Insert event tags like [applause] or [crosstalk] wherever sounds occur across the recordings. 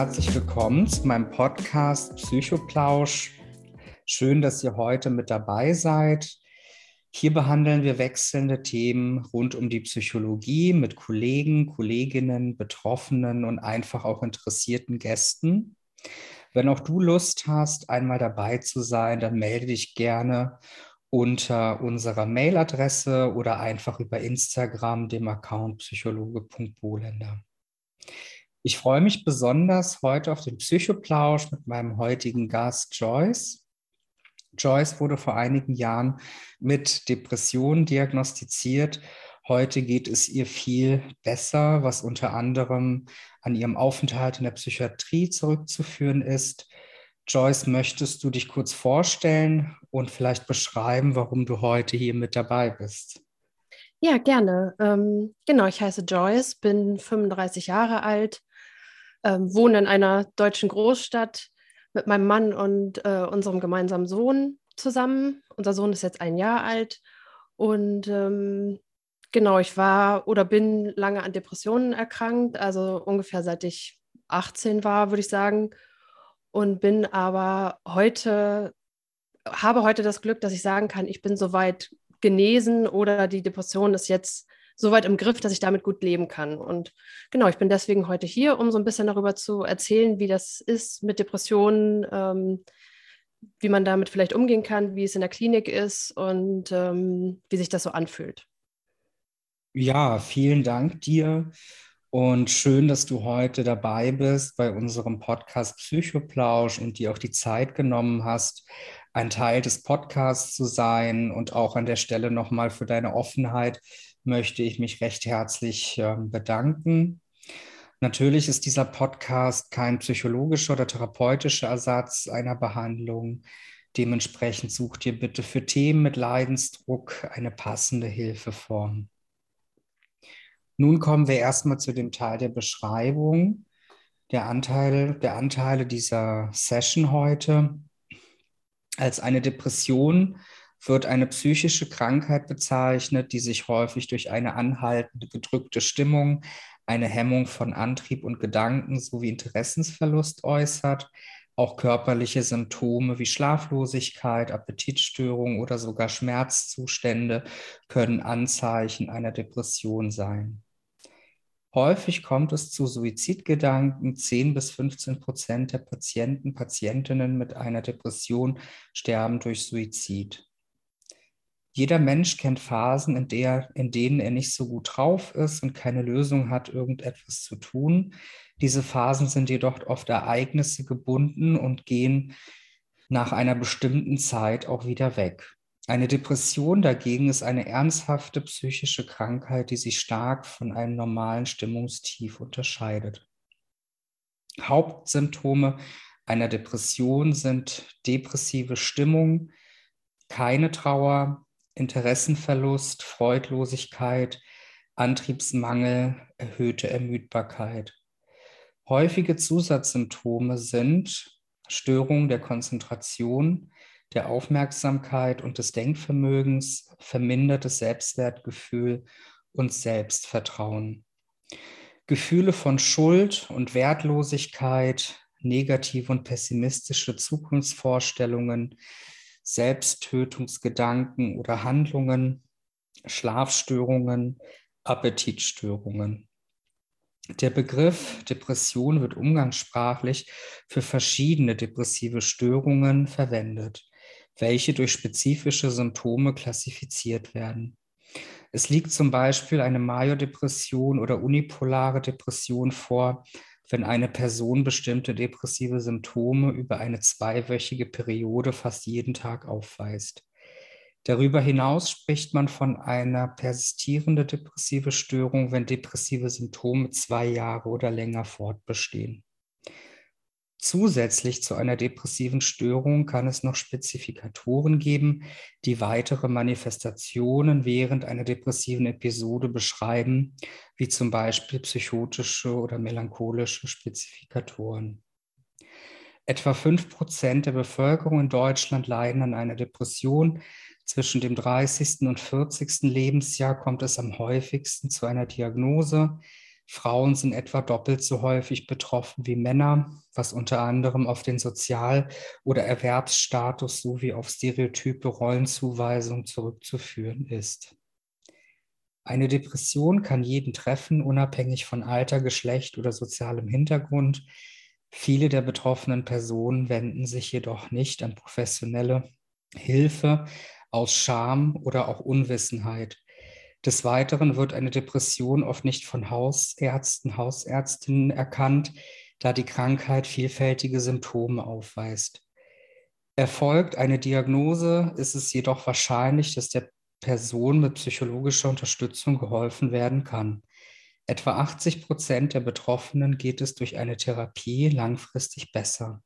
herzlich willkommen zu meinem Podcast Psychoplausch. Schön, dass ihr heute mit dabei seid. Hier behandeln wir wechselnde Themen rund um die Psychologie mit Kollegen, Kolleginnen, Betroffenen und einfach auch interessierten Gästen. Wenn auch du Lust hast, einmal dabei zu sein, dann melde dich gerne unter unserer Mailadresse oder einfach über Instagram, dem Account psychologe.bolender. Ich freue mich besonders heute auf den Psychoplausch mit meinem heutigen Gast Joyce. Joyce wurde vor einigen Jahren mit Depressionen diagnostiziert. Heute geht es ihr viel besser, was unter anderem an ihrem Aufenthalt in der Psychiatrie zurückzuführen ist. Joyce, möchtest du dich kurz vorstellen und vielleicht beschreiben, warum du heute hier mit dabei bist? Ja, gerne. Ähm, genau, ich heiße Joyce, bin 35 Jahre alt, ähm, wohne in einer deutschen Großstadt mit meinem Mann und äh, unserem gemeinsamen Sohn zusammen. Unser Sohn ist jetzt ein Jahr alt und ähm, genau, ich war oder bin lange an Depressionen erkrankt, also ungefähr seit ich 18 war, würde ich sagen. Und bin aber heute, habe heute das Glück, dass ich sagen kann, ich bin soweit genesen oder die Depression ist jetzt so weit im Griff, dass ich damit gut leben kann. Und genau, ich bin deswegen heute hier, um so ein bisschen darüber zu erzählen, wie das ist mit Depressionen, ähm, wie man damit vielleicht umgehen kann, wie es in der Klinik ist und ähm, wie sich das so anfühlt. Ja, vielen Dank dir und schön, dass du heute dabei bist bei unserem Podcast Psychoplausch und dir auch die Zeit genommen hast, ein Teil des Podcasts zu sein und auch an der Stelle nochmal für deine Offenheit möchte ich mich recht herzlich äh, bedanken. Natürlich ist dieser Podcast kein psychologischer oder therapeutischer Ersatz einer Behandlung. Dementsprechend such dir bitte für Themen mit Leidensdruck eine passende Hilfeform. Nun kommen wir erstmal zu dem Teil der Beschreibung der Anteile, der Anteile dieser Session heute. Als eine Depression wird eine psychische Krankheit bezeichnet, die sich häufig durch eine anhaltende gedrückte Stimmung, eine Hemmung von Antrieb und Gedanken sowie Interessensverlust äußert. Auch körperliche Symptome wie Schlaflosigkeit, Appetitstörung oder sogar Schmerzzustände können Anzeichen einer Depression sein. Häufig kommt es zu Suizidgedanken. 10 bis 15 Prozent der Patienten, Patientinnen mit einer Depression sterben durch Suizid. Jeder Mensch kennt Phasen, in, der, in denen er nicht so gut drauf ist und keine Lösung hat, irgendetwas zu tun. Diese Phasen sind jedoch oft Ereignisse gebunden und gehen nach einer bestimmten Zeit auch wieder weg. Eine Depression dagegen ist eine ernsthafte psychische Krankheit, die sich stark von einem normalen Stimmungstief unterscheidet. Hauptsymptome einer Depression sind depressive Stimmung, keine Trauer, Interessenverlust, Freudlosigkeit, Antriebsmangel, erhöhte Ermüdbarkeit. Häufige Zusatzsymptome sind Störung der Konzentration, der Aufmerksamkeit und des Denkvermögens, vermindertes Selbstwertgefühl und Selbstvertrauen. Gefühle von Schuld und Wertlosigkeit, negative und pessimistische Zukunftsvorstellungen, Selbsttötungsgedanken oder Handlungen, Schlafstörungen, Appetitstörungen. Der Begriff Depression wird umgangssprachlich für verschiedene depressive Störungen verwendet welche durch spezifische Symptome klassifiziert werden. Es liegt zum Beispiel eine Majordepression oder unipolare Depression vor, wenn eine Person bestimmte depressive Symptome über eine zweiwöchige Periode fast jeden Tag aufweist. Darüber hinaus spricht man von einer persistierenden depressive Störung, wenn depressive Symptome zwei Jahre oder länger fortbestehen. Zusätzlich zu einer depressiven Störung kann es noch Spezifikatoren geben, die weitere Manifestationen während einer depressiven Episode beschreiben, wie zum Beispiel psychotische oder melancholische Spezifikatoren. Etwa 5% der Bevölkerung in Deutschland leiden an einer Depression. Zwischen dem 30. und 40. Lebensjahr kommt es am häufigsten zu einer Diagnose. Frauen sind etwa doppelt so häufig betroffen wie Männer, was unter anderem auf den Sozial- oder Erwerbsstatus sowie auf stereotype Rollenzuweisung zurückzuführen ist. Eine Depression kann jeden treffen, unabhängig von Alter, Geschlecht oder sozialem Hintergrund. Viele der betroffenen Personen wenden sich jedoch nicht an professionelle Hilfe aus Scham oder auch Unwissenheit. Des Weiteren wird eine Depression oft nicht von Hausärzten, Hausärztinnen erkannt, da die Krankheit vielfältige Symptome aufweist. Erfolgt eine Diagnose, ist es jedoch wahrscheinlich, dass der Person mit psychologischer Unterstützung geholfen werden kann. Etwa 80 Prozent der Betroffenen geht es durch eine Therapie langfristig besser,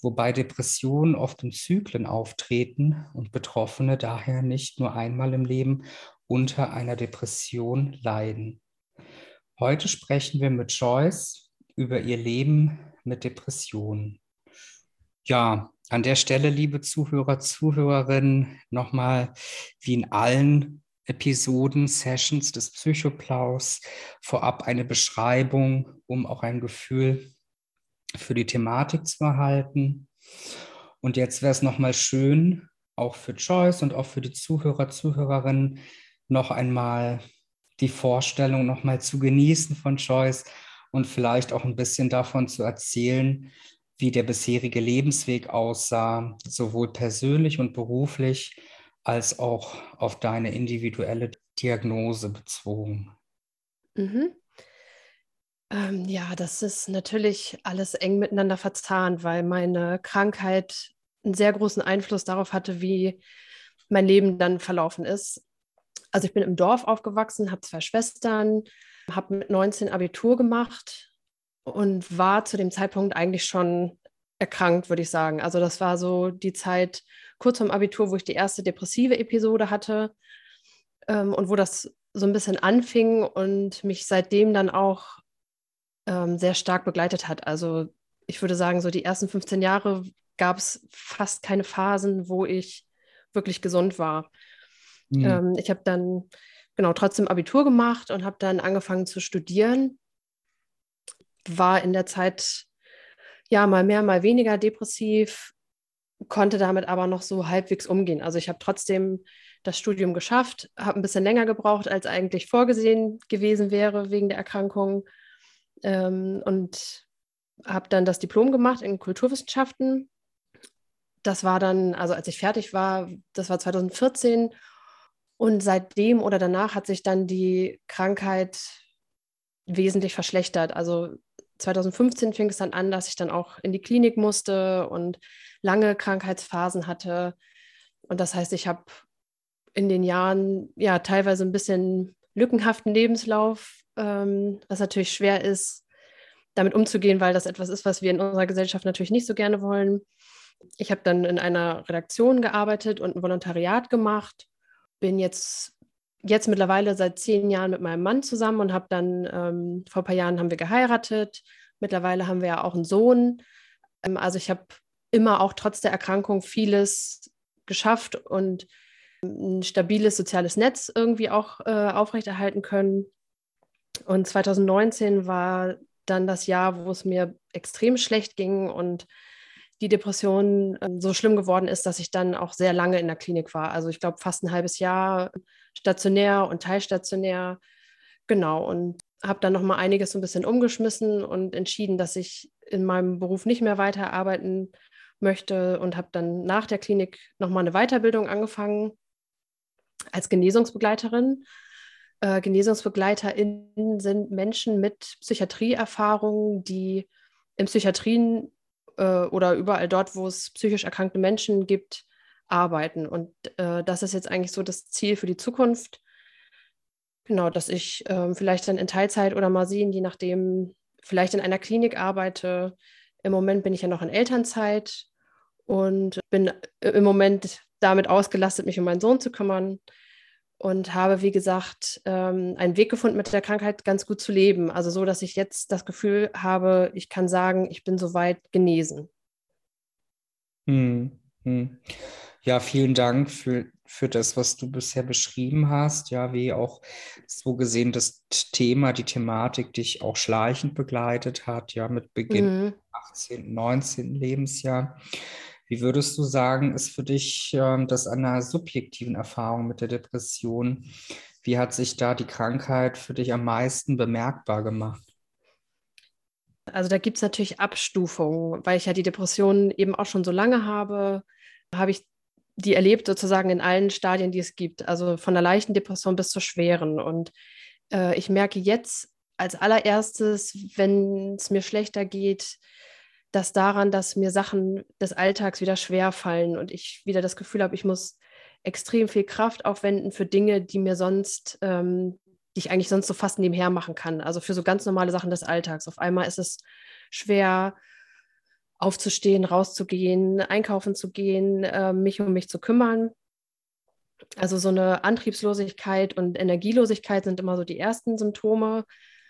wobei Depressionen oft in Zyklen auftreten und Betroffene daher nicht nur einmal im Leben unter einer Depression leiden. Heute sprechen wir mit Joyce über ihr Leben mit Depressionen. Ja, an der Stelle, liebe Zuhörer, Zuhörerinnen, nochmal wie in allen Episoden, Sessions des Psychoplaus vorab eine Beschreibung, um auch ein Gefühl für die Thematik zu erhalten. Und jetzt wäre es nochmal schön, auch für Joyce und auch für die Zuhörer, Zuhörerinnen, noch einmal die Vorstellung nochmal zu genießen von Joyce und vielleicht auch ein bisschen davon zu erzählen, wie der bisherige Lebensweg aussah, sowohl persönlich und beruflich als auch auf deine individuelle Diagnose bezogen. Mhm. Ähm, ja, das ist natürlich alles eng miteinander verzahnt, weil meine Krankheit einen sehr großen Einfluss darauf hatte, wie mein Leben dann verlaufen ist. Also ich bin im Dorf aufgewachsen, habe zwei Schwestern, habe mit 19 Abitur gemacht und war zu dem Zeitpunkt eigentlich schon erkrankt, würde ich sagen. Also das war so die Zeit kurz vorm Abitur, wo ich die erste depressive Episode hatte ähm, und wo das so ein bisschen anfing und mich seitdem dann auch ähm, sehr stark begleitet hat. Also ich würde sagen, so die ersten 15 Jahre gab es fast keine Phasen, wo ich wirklich gesund war. Mhm. Ähm, ich habe dann genau trotzdem Abitur gemacht und habe dann angefangen zu studieren. War in der Zeit ja mal mehr, mal weniger depressiv, konnte damit aber noch so halbwegs umgehen. Also ich habe trotzdem das Studium geschafft, habe ein bisschen länger gebraucht, als eigentlich vorgesehen gewesen wäre wegen der Erkrankung ähm, und habe dann das Diplom gemacht in Kulturwissenschaften. Das war dann, also als ich fertig war, das war 2014 und seitdem oder danach hat sich dann die Krankheit wesentlich verschlechtert. Also 2015 fing es dann an, dass ich dann auch in die Klinik musste und lange Krankheitsphasen hatte. Und das heißt, ich habe in den Jahren ja teilweise ein bisschen lückenhaften Lebenslauf, ähm, was natürlich schwer ist, damit umzugehen, weil das etwas ist, was wir in unserer Gesellschaft natürlich nicht so gerne wollen. Ich habe dann in einer Redaktion gearbeitet und ein Volontariat gemacht bin jetzt, jetzt mittlerweile seit zehn Jahren mit meinem Mann zusammen und habe dann, ähm, vor ein paar Jahren haben wir geheiratet. Mittlerweile haben wir ja auch einen Sohn. Ähm, also ich habe immer auch trotz der Erkrankung vieles geschafft und ein stabiles soziales Netz irgendwie auch äh, aufrechterhalten können. Und 2019 war dann das Jahr, wo es mir extrem schlecht ging und die Depression ähm, so schlimm geworden ist, dass ich dann auch sehr lange in der Klinik war. Also ich glaube fast ein halbes Jahr stationär und teilstationär. Genau. Und habe dann nochmal einiges so ein bisschen umgeschmissen und entschieden, dass ich in meinem Beruf nicht mehr weiterarbeiten möchte und habe dann nach der Klinik nochmal eine Weiterbildung angefangen als Genesungsbegleiterin. Äh, GenesungsbegleiterInnen sind Menschen mit Psychiatrieerfahrungen, die in Psychiatrien äh, oder überall dort, wo es psychisch erkrankte Menschen gibt, arbeiten. Und äh, das ist jetzt eigentlich so das Ziel für die Zukunft. Genau, dass ich äh, vielleicht dann in Teilzeit oder mal sehen, je nachdem, vielleicht in einer Klinik arbeite. Im Moment bin ich ja noch in Elternzeit und bin äh, im Moment damit ausgelastet, mich um meinen Sohn zu kümmern und habe, wie gesagt, ähm, einen Weg gefunden, mit der Krankheit ganz gut zu leben. Also so, dass ich jetzt das Gefühl habe, ich kann sagen, ich bin soweit genesen. Hm, hm. Ja, vielen Dank für, für das, was du bisher beschrieben hast. Ja, wie auch so gesehen das Thema, die Thematik dich auch schleichend begleitet hat, ja, mit Beginn mhm. 18., 19. Lebensjahr. Wie würdest du sagen, ist für dich äh, das einer subjektiven Erfahrung mit der Depression? Wie hat sich da die Krankheit für dich am meisten bemerkbar gemacht? Also da gibt es natürlich Abstufungen, weil ich ja die Depression eben auch schon so lange habe, habe ich die erlebt sozusagen in allen Stadien, die es gibt. Also von der leichten Depression bis zur schweren. Und äh, ich merke jetzt als allererstes, wenn es mir schlechter geht, dass daran, dass mir Sachen des Alltags wieder schwer fallen und ich wieder das Gefühl habe, ich muss extrem viel Kraft aufwenden für Dinge, die mir sonst ähm, die ich eigentlich sonst so fast nebenher machen kann. Also für so ganz normale Sachen des Alltags. Auf einmal ist es schwer, aufzustehen, rauszugehen, einkaufen zu gehen, äh, mich um mich zu kümmern. Also so eine Antriebslosigkeit und Energielosigkeit sind immer so die ersten Symptome,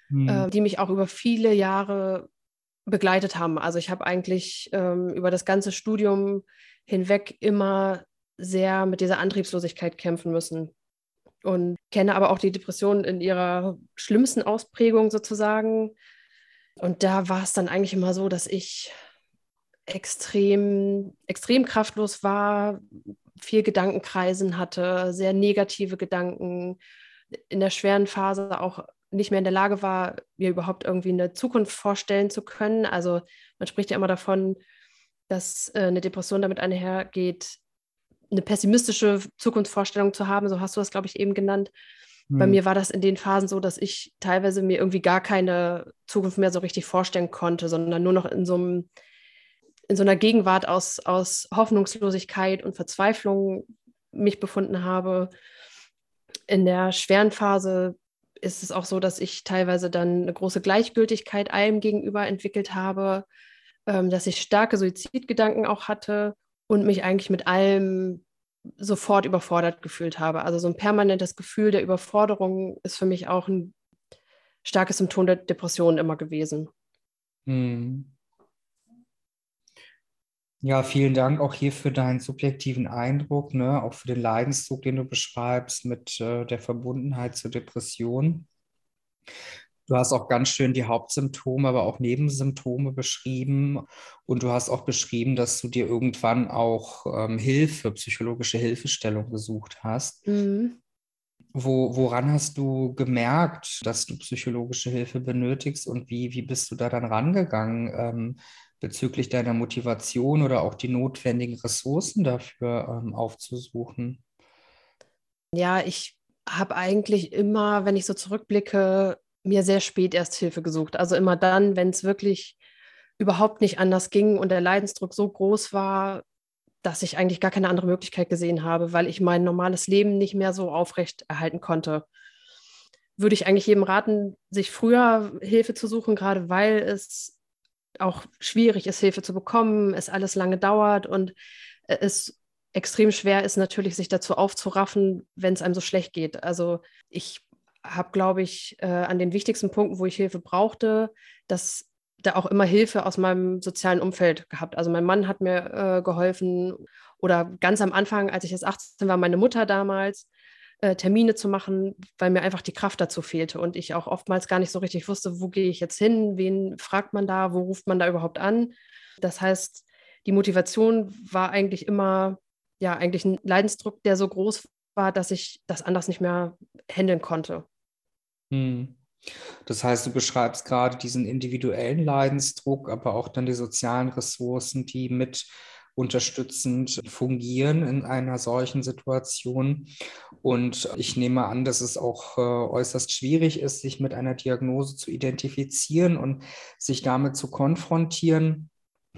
mhm. äh, die mich auch über viele Jahre begleitet haben. Also ich habe eigentlich ähm, über das ganze Studium hinweg immer sehr mit dieser Antriebslosigkeit kämpfen müssen und kenne aber auch die Depression in ihrer schlimmsten Ausprägung sozusagen. Und da war es dann eigentlich immer so, dass ich extrem, extrem kraftlos war, viel Gedankenkreisen hatte, sehr negative Gedanken, in der schweren Phase auch nicht mehr in der Lage war, mir überhaupt irgendwie eine Zukunft vorstellen zu können. Also man spricht ja immer davon, dass äh, eine Depression damit einhergeht, eine pessimistische Zukunftsvorstellung zu haben, so hast du das, glaube ich, eben genannt. Hm. Bei mir war das in den Phasen so, dass ich teilweise mir irgendwie gar keine Zukunft mehr so richtig vorstellen konnte, sondern nur noch in so einem in so einer Gegenwart aus, aus Hoffnungslosigkeit und Verzweiflung mich befunden habe. In der schweren Phase ist es auch so, dass ich teilweise dann eine große Gleichgültigkeit allem gegenüber entwickelt habe, ähm, dass ich starke Suizidgedanken auch hatte und mich eigentlich mit allem sofort überfordert gefühlt habe. Also so ein permanentes Gefühl der Überforderung ist für mich auch ein starkes Symptom der Depression immer gewesen. Hm. Ja, vielen Dank auch hier für deinen subjektiven Eindruck, ne? auch für den Leidenszug, den du beschreibst mit äh, der Verbundenheit zur Depression. Du hast auch ganz schön die Hauptsymptome, aber auch Nebensymptome beschrieben. Und du hast auch beschrieben, dass du dir irgendwann auch ähm, Hilfe, psychologische Hilfestellung gesucht hast. Mhm. Wo, woran hast du gemerkt, dass du psychologische Hilfe benötigst und wie, wie bist du da dann rangegangen ähm, bezüglich deiner Motivation oder auch die notwendigen Ressourcen dafür ähm, aufzusuchen? Ja, ich habe eigentlich immer, wenn ich so zurückblicke, mir sehr spät erst Hilfe gesucht. Also immer dann, wenn es wirklich überhaupt nicht anders ging und der Leidensdruck so groß war, dass ich eigentlich gar keine andere Möglichkeit gesehen habe, weil ich mein normales Leben nicht mehr so aufrecht erhalten konnte. Würde ich eigentlich jedem raten, sich früher Hilfe zu suchen, gerade weil es auch schwierig ist, Hilfe zu bekommen, es alles lange dauert und es extrem schwer ist natürlich, sich dazu aufzuraffen, wenn es einem so schlecht geht. Also ich habe, glaube ich, äh, an den wichtigsten Punkten, wo ich Hilfe brauchte, dass da auch immer Hilfe aus meinem sozialen Umfeld gehabt. Also mein Mann hat mir äh, geholfen oder ganz am Anfang, als ich jetzt 18 war, meine Mutter damals, äh, Termine zu machen, weil mir einfach die Kraft dazu fehlte und ich auch oftmals gar nicht so richtig wusste, wo gehe ich jetzt hin, wen fragt man da, wo ruft man da überhaupt an. Das heißt, die Motivation war eigentlich immer, ja, eigentlich ein Leidensdruck, der so groß war, dass ich das anders nicht mehr handeln konnte. Hm. Das heißt, du beschreibst gerade diesen individuellen Leidensdruck, aber auch dann die sozialen Ressourcen, die mit unterstützend fungieren in einer solchen Situation. Und ich nehme an, dass es auch äh, äußerst schwierig ist, sich mit einer Diagnose zu identifizieren und sich damit zu konfrontieren,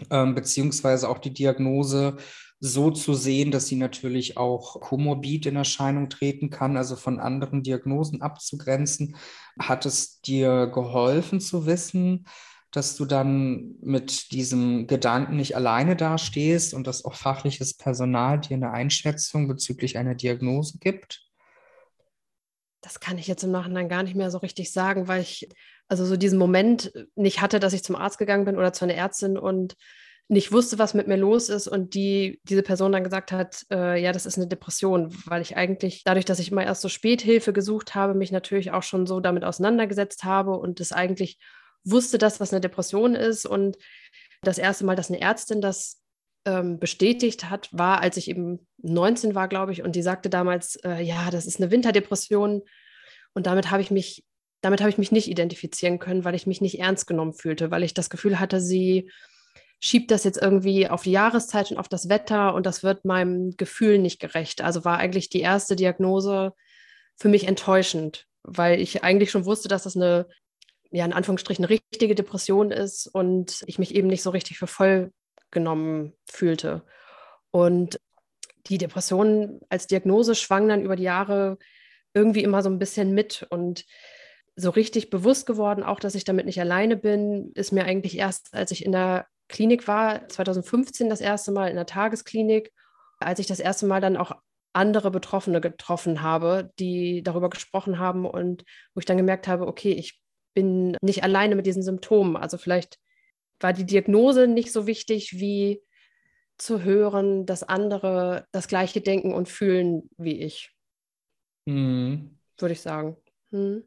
äh, beziehungsweise auch die Diagnose so zu sehen, dass sie natürlich auch komorbid in Erscheinung treten kann, also von anderen Diagnosen abzugrenzen. Hat es dir geholfen zu wissen, dass du dann mit diesem Gedanken nicht alleine dastehst und dass auch fachliches Personal dir eine Einschätzung bezüglich einer Diagnose gibt? Das kann ich jetzt im Nachhinein gar nicht mehr so richtig sagen, weil ich also so diesen Moment nicht hatte, dass ich zum Arzt gegangen bin oder zu einer Ärztin und nicht wusste, was mit mir los ist und die diese Person dann gesagt hat, äh, ja, das ist eine Depression, weil ich eigentlich dadurch, dass ich immer erst so spät Hilfe gesucht habe, mich natürlich auch schon so damit auseinandergesetzt habe und es eigentlich wusste, dass was eine Depression ist. Und das erste Mal, dass eine Ärztin das ähm, bestätigt hat, war, als ich eben 19 war, glaube ich, und die sagte damals, äh, ja, das ist eine Winterdepression. Und damit habe ich mich damit habe ich mich nicht identifizieren können, weil ich mich nicht ernst genommen fühlte, weil ich das Gefühl hatte, sie schiebt das jetzt irgendwie auf die Jahreszeit und auf das Wetter und das wird meinem Gefühl nicht gerecht. Also war eigentlich die erste Diagnose für mich enttäuschend, weil ich eigentlich schon wusste, dass das eine, ja, in Anführungsstrichen, richtige Depression ist und ich mich eben nicht so richtig für voll genommen fühlte. Und die Depression als Diagnose schwang dann über die Jahre irgendwie immer so ein bisschen mit und so richtig bewusst geworden, auch dass ich damit nicht alleine bin, ist mir eigentlich erst, als ich in der Klinik war, 2015 das erste Mal in der Tagesklinik, als ich das erste Mal dann auch andere Betroffene getroffen habe, die darüber gesprochen haben und wo ich dann gemerkt habe, okay, ich bin nicht alleine mit diesen Symptomen. Also vielleicht war die Diagnose nicht so wichtig wie zu hören, dass andere das gleiche denken und fühlen wie ich. Mhm. Würde ich sagen. Hm.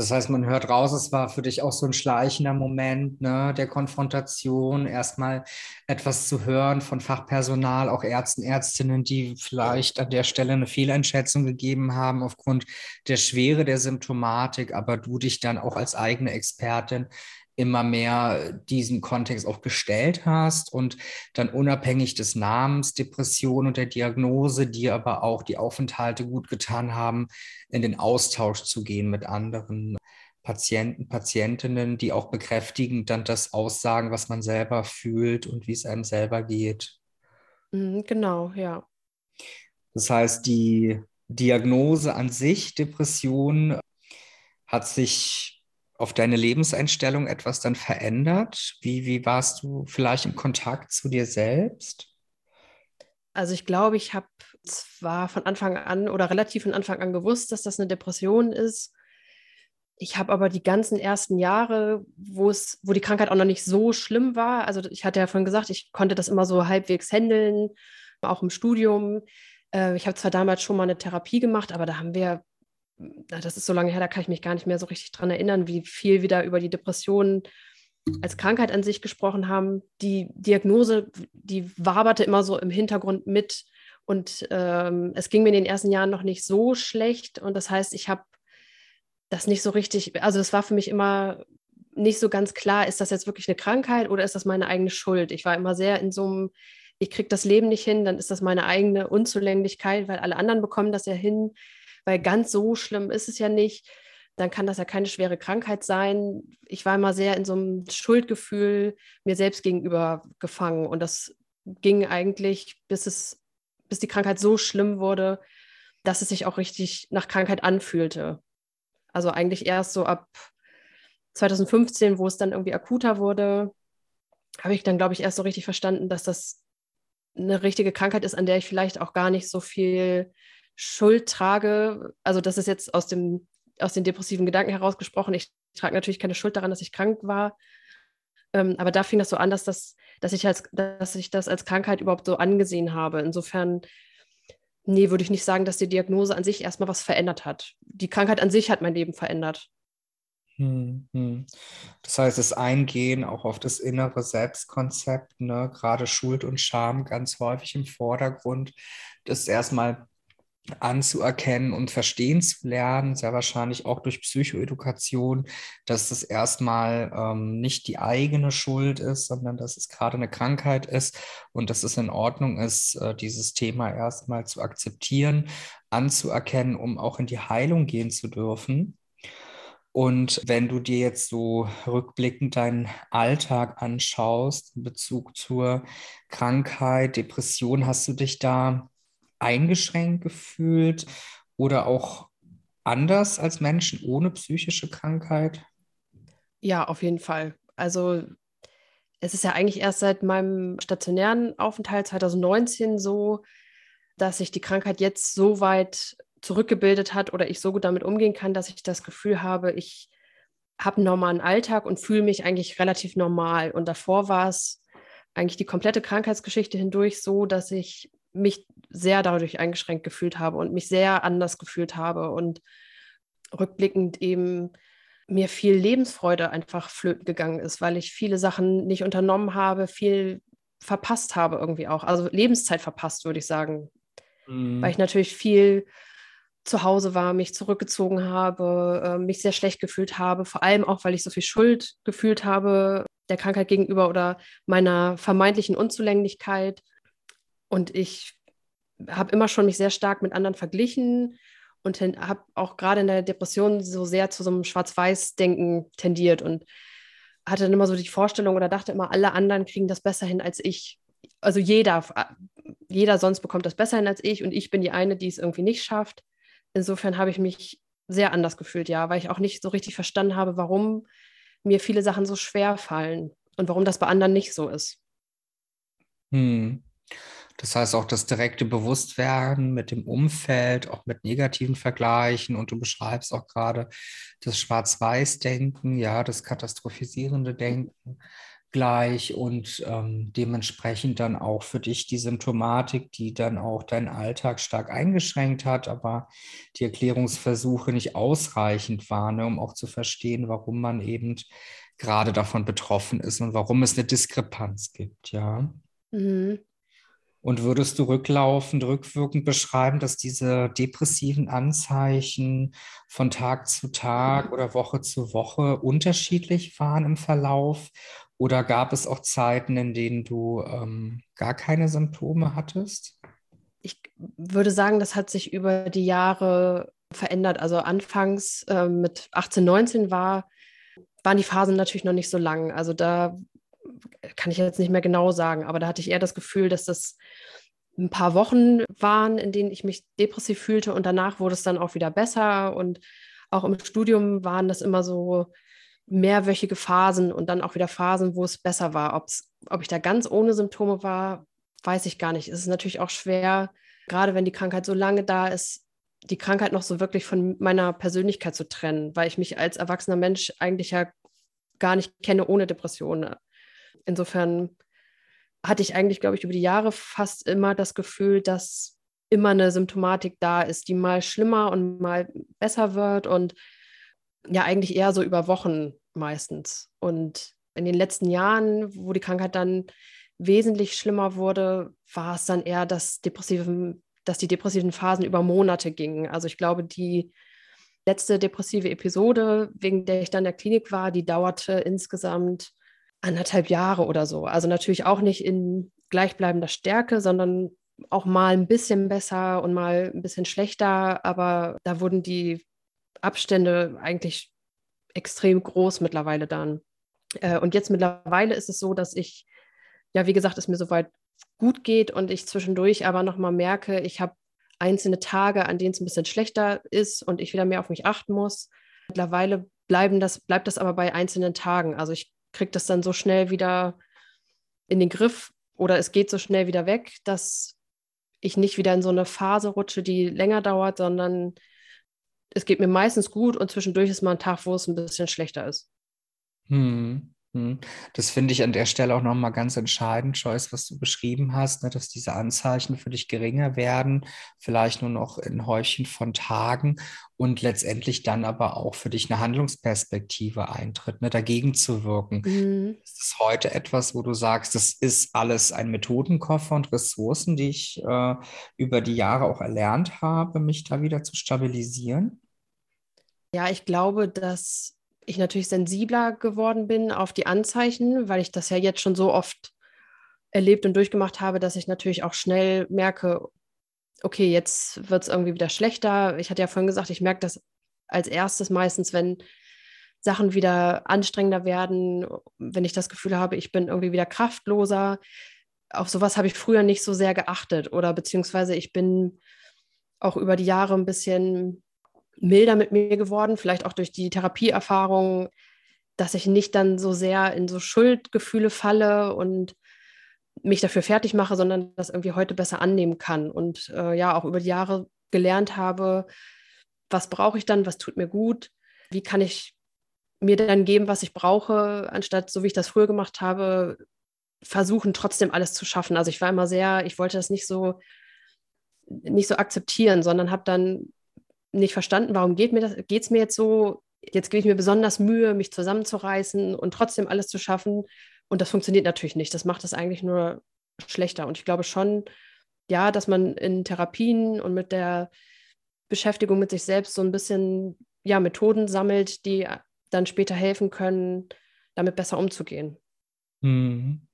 Das heißt, man hört raus, es war für dich auch so ein schleichender Moment ne, der Konfrontation, erstmal etwas zu hören von Fachpersonal, auch Ärzten, Ärztinnen, die vielleicht an der Stelle eine Fehleinschätzung gegeben haben aufgrund der Schwere der Symptomatik, aber du dich dann auch als eigene Expertin immer mehr diesen Kontext auch gestellt hast und dann unabhängig des Namens, Depression und der Diagnose, dir aber auch die Aufenthalte gut getan haben, in den Austausch zu gehen mit anderen Patienten, Patientinnen, die auch bekräftigend dann das aussagen, was man selber fühlt und wie es einem selber geht. Mhm, genau, ja. Das heißt, die Diagnose an sich, Depression, hat sich auf deine Lebenseinstellung etwas dann verändert? Wie, wie warst du vielleicht im Kontakt zu dir selbst? Also ich glaube, ich habe zwar von Anfang an oder relativ von Anfang an gewusst, dass das eine Depression ist. Ich habe aber die ganzen ersten Jahre, wo es, wo die Krankheit auch noch nicht so schlimm war, also ich hatte ja vorhin gesagt, ich konnte das immer so halbwegs handeln, auch im Studium. Äh, ich habe zwar damals schon mal eine Therapie gemacht, aber da haben wir das ist so lange her, da kann ich mich gar nicht mehr so richtig dran erinnern, wie viel wir da über die Depressionen als Krankheit an sich gesprochen haben. Die Diagnose, die waberte immer so im Hintergrund mit. Und ähm, es ging mir in den ersten Jahren noch nicht so schlecht. Und das heißt, ich habe das nicht so richtig, also es war für mich immer nicht so ganz klar, ist das jetzt wirklich eine Krankheit oder ist das meine eigene Schuld? Ich war immer sehr in so einem, ich kriege das Leben nicht hin, dann ist das meine eigene Unzulänglichkeit, weil alle anderen bekommen das ja hin weil ganz so schlimm ist es ja nicht. Dann kann das ja keine schwere Krankheit sein. Ich war immer sehr in so einem Schuldgefühl mir selbst gegenüber gefangen und das ging eigentlich, bis es, bis die Krankheit so schlimm wurde, dass es sich auch richtig nach Krankheit anfühlte. Also eigentlich erst so ab 2015, wo es dann irgendwie akuter wurde, habe ich dann, glaube ich, erst so richtig verstanden, dass das eine richtige Krankheit ist, an der ich vielleicht auch gar nicht so viel Schuld trage, also das ist jetzt aus, dem, aus den depressiven Gedanken herausgesprochen, ich trage natürlich keine Schuld daran, dass ich krank war, ähm, aber da fing das so an, dass, das, dass, ich als, dass ich das als Krankheit überhaupt so angesehen habe. Insofern, nee, würde ich nicht sagen, dass die Diagnose an sich erstmal was verändert hat. Die Krankheit an sich hat mein Leben verändert. Hm, hm. Das heißt, das Eingehen auch auf das innere Selbstkonzept, ne, gerade Schuld und Scham ganz häufig im Vordergrund, das erstmal anzuerkennen und verstehen zu lernen, sehr wahrscheinlich auch durch Psychoedukation, dass das erstmal ähm, nicht die eigene Schuld ist, sondern dass es gerade eine Krankheit ist und dass es in Ordnung ist, äh, dieses Thema erstmal zu akzeptieren, anzuerkennen, um auch in die Heilung gehen zu dürfen. Und wenn du dir jetzt so rückblickend deinen Alltag anschaust in Bezug zur Krankheit, Depression, hast du dich da eingeschränkt gefühlt oder auch anders als Menschen ohne psychische Krankheit? Ja, auf jeden Fall. Also es ist ja eigentlich erst seit meinem stationären Aufenthalt 2019 so, dass sich die Krankheit jetzt so weit zurückgebildet hat oder ich so gut damit umgehen kann, dass ich das Gefühl habe, ich habe einen normalen Alltag und fühle mich eigentlich relativ normal. Und davor war es eigentlich die komplette Krankheitsgeschichte hindurch so, dass ich mich sehr dadurch eingeschränkt gefühlt habe und mich sehr anders gefühlt habe und rückblickend eben mir viel Lebensfreude einfach flöten gegangen ist, weil ich viele Sachen nicht unternommen habe, viel verpasst habe irgendwie auch. Also Lebenszeit verpasst, würde ich sagen. Mhm. Weil ich natürlich viel zu Hause war, mich zurückgezogen habe, äh, mich sehr schlecht gefühlt habe, vor allem auch, weil ich so viel Schuld gefühlt habe der Krankheit gegenüber oder meiner vermeintlichen Unzulänglichkeit. Und ich habe immer schon mich sehr stark mit anderen verglichen und habe auch gerade in der Depression so sehr zu so einem Schwarz-Weiß-Denken tendiert und hatte dann immer so die Vorstellung oder dachte immer, alle anderen kriegen das besser hin als ich. Also jeder, jeder sonst bekommt das besser hin als ich und ich bin die eine, die es irgendwie nicht schafft. Insofern habe ich mich sehr anders gefühlt, ja, weil ich auch nicht so richtig verstanden habe, warum mir viele Sachen so schwer fallen und warum das bei anderen nicht so ist. Hm. Das heißt auch das direkte Bewusstwerden mit dem Umfeld, auch mit negativen Vergleichen. Und du beschreibst auch gerade das Schwarz-Weiß-Denken, ja, das katastrophisierende Denken gleich und ähm, dementsprechend dann auch für dich die Symptomatik, die dann auch deinen Alltag stark eingeschränkt hat, aber die Erklärungsversuche nicht ausreichend waren, ne, um auch zu verstehen, warum man eben gerade davon betroffen ist und warum es eine Diskrepanz gibt, ja. Mhm. Und würdest du rücklaufend, rückwirkend beschreiben, dass diese depressiven Anzeichen von Tag zu Tag oder Woche zu Woche unterschiedlich waren im Verlauf? Oder gab es auch Zeiten, in denen du ähm, gar keine Symptome hattest? Ich würde sagen, das hat sich über die Jahre verändert. Also anfangs äh, mit 18, 19 war, waren die Phasen natürlich noch nicht so lang. Also da kann ich jetzt nicht mehr genau sagen, aber da hatte ich eher das Gefühl, dass das ein paar Wochen waren, in denen ich mich depressiv fühlte und danach wurde es dann auch wieder besser und auch im Studium waren das immer so mehrwöchige Phasen und dann auch wieder Phasen, wo es besser war. Ob's, ob ich da ganz ohne Symptome war, weiß ich gar nicht. Es ist natürlich auch schwer, gerade wenn die Krankheit so lange da ist, die Krankheit noch so wirklich von meiner Persönlichkeit zu trennen, weil ich mich als erwachsener Mensch eigentlich ja gar nicht kenne ohne Depressionen. Insofern hatte ich eigentlich, glaube ich, über die Jahre fast immer das Gefühl, dass immer eine Symptomatik da ist, die mal schlimmer und mal besser wird und ja eigentlich eher so über Wochen meistens. Und in den letzten Jahren, wo die Krankheit dann wesentlich schlimmer wurde, war es dann eher, dass, depressive, dass die depressiven Phasen über Monate gingen. Also ich glaube, die letzte depressive Episode, wegen der ich dann in der Klinik war, die dauerte insgesamt anderthalb Jahre oder so. Also natürlich auch nicht in gleichbleibender Stärke, sondern auch mal ein bisschen besser und mal ein bisschen schlechter. Aber da wurden die Abstände eigentlich extrem groß mittlerweile dann. Äh, und jetzt mittlerweile ist es so, dass ich, ja, wie gesagt, es mir soweit gut geht und ich zwischendurch aber nochmal merke, ich habe einzelne Tage, an denen es ein bisschen schlechter ist und ich wieder mehr auf mich achten muss. Mittlerweile bleiben das, bleibt das aber bei einzelnen Tagen. Also ich kriege das dann so schnell wieder in den Griff oder es geht so schnell wieder weg, dass ich nicht wieder in so eine Phase rutsche, die länger dauert, sondern es geht mir meistens gut und zwischendurch ist mal ein Tag, wo es ein bisschen schlechter ist. Hm. Hm. Das finde ich an der Stelle auch nochmal ganz entscheidend, Joyce, was du beschrieben hast, ne, dass diese Anzeichen für dich geringer werden, vielleicht nur noch in Häufchen von Tagen und letztendlich dann aber auch für dich eine Handlungsperspektive eintritt, ne, dagegen zu wirken. Mhm. Ist das heute etwas, wo du sagst, das ist alles ein Methodenkoffer und Ressourcen, die ich äh, über die Jahre auch erlernt habe, mich da wieder zu stabilisieren? Ja, ich glaube, dass ich natürlich sensibler geworden bin auf die Anzeichen, weil ich das ja jetzt schon so oft erlebt und durchgemacht habe, dass ich natürlich auch schnell merke, okay, jetzt wird es irgendwie wieder schlechter. Ich hatte ja vorhin gesagt, ich merke das als erstes meistens, wenn Sachen wieder anstrengender werden, wenn ich das Gefühl habe, ich bin irgendwie wieder kraftloser. Auf sowas habe ich früher nicht so sehr geachtet oder beziehungsweise ich bin auch über die Jahre ein bisschen milder mit mir geworden, vielleicht auch durch die Therapieerfahrung, dass ich nicht dann so sehr in so Schuldgefühle falle und mich dafür fertig mache, sondern das irgendwie heute besser annehmen kann und äh, ja auch über die Jahre gelernt habe, was brauche ich dann, was tut mir gut, wie kann ich mir dann geben, was ich brauche, anstatt so wie ich das früher gemacht habe, versuchen, trotzdem alles zu schaffen. Also ich war immer sehr, ich wollte das nicht so, nicht so akzeptieren, sondern habe dann nicht verstanden, warum geht mir das, geht es mir jetzt so, jetzt gebe ich mir besonders Mühe, mich zusammenzureißen und trotzdem alles zu schaffen. Und das funktioniert natürlich nicht. Das macht es eigentlich nur schlechter. Und ich glaube schon, ja, dass man in Therapien und mit der Beschäftigung mit sich selbst so ein bisschen ja, Methoden sammelt, die dann später helfen können, damit besser umzugehen. Hm.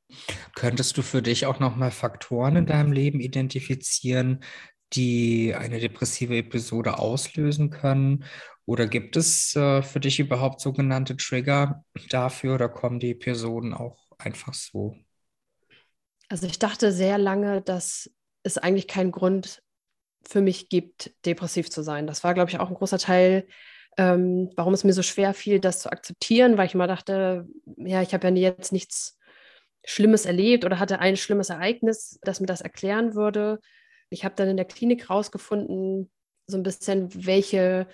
Könntest du für dich auch nochmal Faktoren in deinem Leben identifizieren, die eine depressive Episode auslösen können? Oder gibt es äh, für dich überhaupt sogenannte Trigger dafür oder kommen die Episoden auch einfach so? Also ich dachte sehr lange, dass es eigentlich keinen Grund für mich gibt, depressiv zu sein. Das war, glaube ich, auch ein großer Teil, ähm, warum es mir so schwer fiel, das zu akzeptieren, weil ich immer dachte, ja, ich habe ja jetzt nichts Schlimmes erlebt oder hatte ein schlimmes Ereignis, das mir das erklären würde. Ich habe dann in der Klinik rausgefunden, so ein bisschen, welche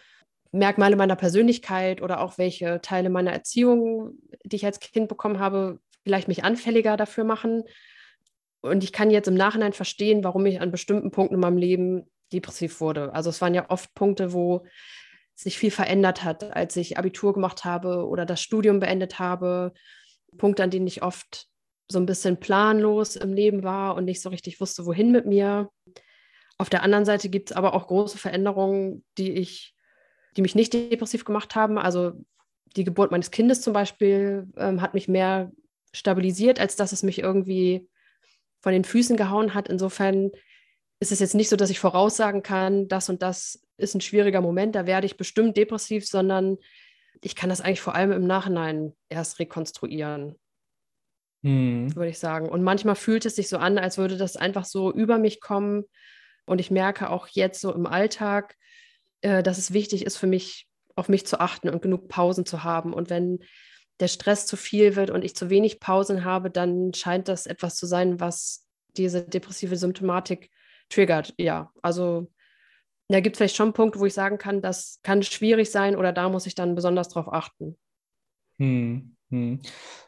Merkmale meiner Persönlichkeit oder auch welche Teile meiner Erziehung, die ich als Kind bekommen habe, vielleicht mich anfälliger dafür machen. Und ich kann jetzt im Nachhinein verstehen, warum ich an bestimmten Punkten in meinem Leben depressiv wurde. Also es waren ja oft Punkte, wo sich viel verändert hat, als ich Abitur gemacht habe oder das Studium beendet habe. Punkte, an denen ich oft so ein bisschen planlos im Leben war und nicht so richtig wusste, wohin mit mir. Auf der anderen Seite gibt es aber auch große Veränderungen, die ich, die mich nicht depressiv gemacht haben. Also die Geburt meines Kindes zum Beispiel ähm, hat mich mehr stabilisiert, als dass es mich irgendwie von den Füßen gehauen hat. Insofern ist es jetzt nicht so, dass ich voraussagen kann, das und das ist ein schwieriger Moment, da werde ich bestimmt depressiv, sondern ich kann das eigentlich vor allem im Nachhinein erst rekonstruieren, hm. würde ich sagen. Und manchmal fühlt es sich so an, als würde das einfach so über mich kommen. Und ich merke auch jetzt so im Alltag, äh, dass es wichtig ist für mich, auf mich zu achten und genug Pausen zu haben. Und wenn der Stress zu viel wird und ich zu wenig Pausen habe, dann scheint das etwas zu sein, was diese depressive Symptomatik triggert. Ja, also da gibt es vielleicht schon Punkte, wo ich sagen kann, das kann schwierig sein oder da muss ich dann besonders drauf achten. Hm. Hm.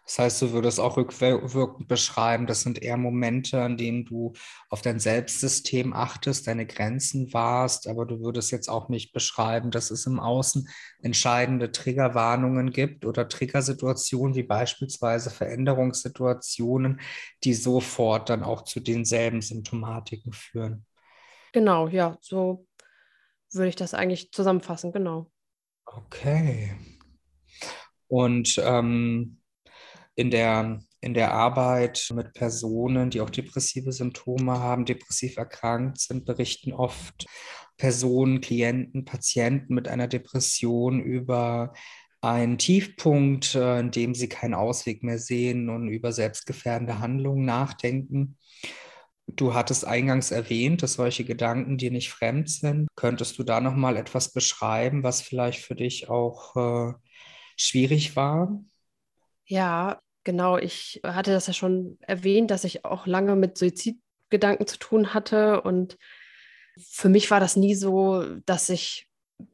Das heißt, du würdest auch rückwirkend beschreiben, das sind eher Momente, an denen du auf dein Selbstsystem achtest, deine Grenzen warst, aber du würdest jetzt auch nicht beschreiben, dass es im Außen entscheidende Triggerwarnungen gibt oder Triggersituationen wie beispielsweise Veränderungssituationen, die sofort dann auch zu denselben Symptomatiken führen. Genau, ja, so würde ich das eigentlich zusammenfassen, genau. Okay. Und ähm, in, der, in der Arbeit mit Personen, die auch depressive Symptome haben, depressiv erkrankt sind, berichten oft Personen, Klienten, Patienten mit einer Depression über einen Tiefpunkt, äh, in dem sie keinen Ausweg mehr sehen und über selbstgefährdende Handlungen nachdenken. Du hattest eingangs erwähnt, dass solche Gedanken dir nicht fremd sind. Könntest du da noch mal etwas beschreiben, was vielleicht für dich auch äh, schwierig war? Ja, genau. Ich hatte das ja schon erwähnt, dass ich auch lange mit Suizidgedanken zu tun hatte. Und für mich war das nie so, dass ich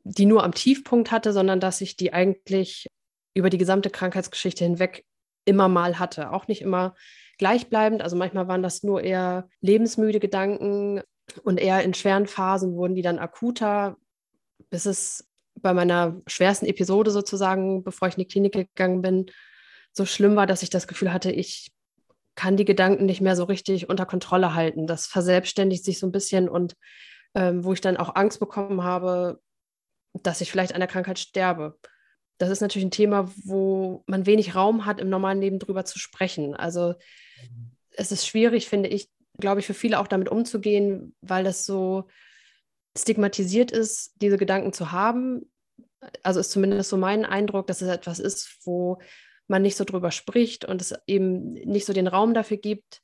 die nur am Tiefpunkt hatte, sondern dass ich die eigentlich über die gesamte Krankheitsgeschichte hinweg immer mal hatte. Auch nicht immer gleichbleibend. Also manchmal waren das nur eher lebensmüde Gedanken und eher in schweren Phasen wurden die dann akuter, bis es bei meiner schwersten Episode sozusagen, bevor ich in die Klinik gegangen bin, so schlimm war, dass ich das Gefühl hatte, ich kann die Gedanken nicht mehr so richtig unter Kontrolle halten. Das verselbstständigt sich so ein bisschen und ähm, wo ich dann auch Angst bekommen habe, dass ich vielleicht an der Krankheit sterbe. Das ist natürlich ein Thema, wo man wenig Raum hat, im normalen Leben drüber zu sprechen. Also es ist schwierig, finde ich, glaube ich, für viele auch damit umzugehen, weil das so stigmatisiert ist, diese Gedanken zu haben. Also ist zumindest so mein Eindruck, dass es etwas ist, wo man nicht so drüber spricht und es eben nicht so den Raum dafür gibt.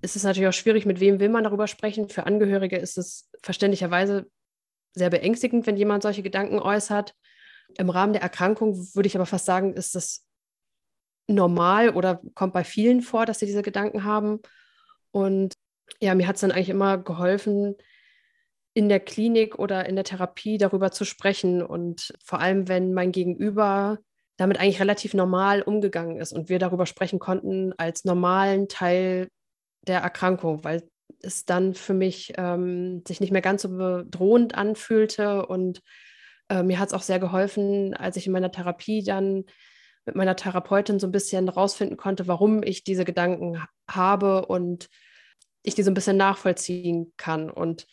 Es ist natürlich auch schwierig, mit wem will man darüber sprechen. Für Angehörige ist es verständlicherweise sehr beängstigend, wenn jemand solche Gedanken äußert. Im Rahmen der Erkrankung würde ich aber fast sagen, ist das normal oder kommt bei vielen vor, dass sie diese Gedanken haben. Und ja, mir hat es dann eigentlich immer geholfen, in der Klinik oder in der Therapie darüber zu sprechen und vor allem, wenn mein Gegenüber damit eigentlich relativ normal umgegangen ist und wir darüber sprechen konnten als normalen Teil der Erkrankung, weil es dann für mich ähm, sich nicht mehr ganz so bedrohend anfühlte und äh, mir hat es auch sehr geholfen, als ich in meiner Therapie dann mit meiner Therapeutin so ein bisschen rausfinden konnte, warum ich diese Gedanken habe und ich die so ein bisschen nachvollziehen kann. Und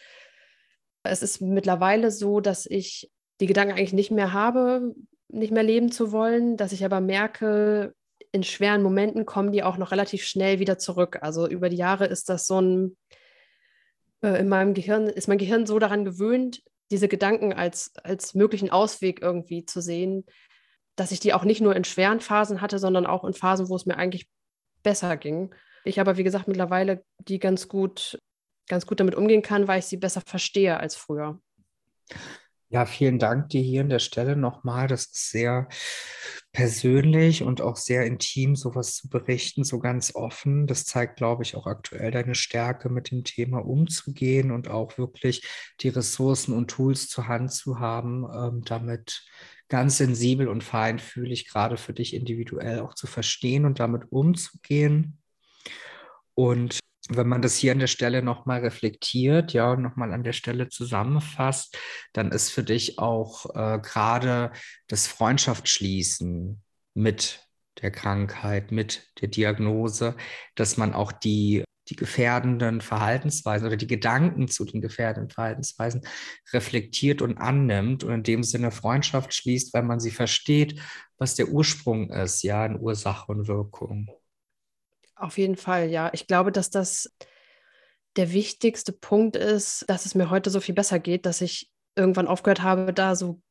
es ist mittlerweile so, dass ich die Gedanken eigentlich nicht mehr habe, nicht mehr leben zu wollen, dass ich aber merke, in schweren Momenten kommen die auch noch relativ schnell wieder zurück. Also über die Jahre ist das so ein, äh, in meinem Gehirn, ist mein Gehirn so daran gewöhnt, diese Gedanken als, als möglichen Ausweg irgendwie zu sehen, dass ich die auch nicht nur in schweren Phasen hatte, sondern auch in Phasen, wo es mir eigentlich besser ging. Ich aber, wie gesagt, mittlerweile die ganz gut, ganz gut damit umgehen kann, weil ich sie besser verstehe als früher. Ja, vielen Dank dir hier an der Stelle nochmal. Das ist sehr persönlich und auch sehr intim, sowas zu berichten, so ganz offen. Das zeigt, glaube ich, auch aktuell deine Stärke, mit dem Thema umzugehen und auch wirklich die Ressourcen und Tools zur Hand zu haben, ähm, damit ganz sensibel und feinfühlig gerade für dich individuell auch zu verstehen und damit umzugehen. Und wenn man das hier an der Stelle nochmal reflektiert, ja, nochmal an der Stelle zusammenfasst, dann ist für dich auch äh, gerade das Freundschaftsschließen mit der Krankheit, mit der Diagnose, dass man auch die, die gefährdenden Verhaltensweisen oder die Gedanken zu den gefährdenden Verhaltensweisen reflektiert und annimmt und in dem Sinne Freundschaft schließt, weil man sie versteht, was der Ursprung ist, ja, in Ursache und Wirkung. Auf jeden Fall, ja. Ich glaube, dass das der wichtigste Punkt ist, dass es mir heute so viel besser geht, dass ich irgendwann aufgehört habe, da so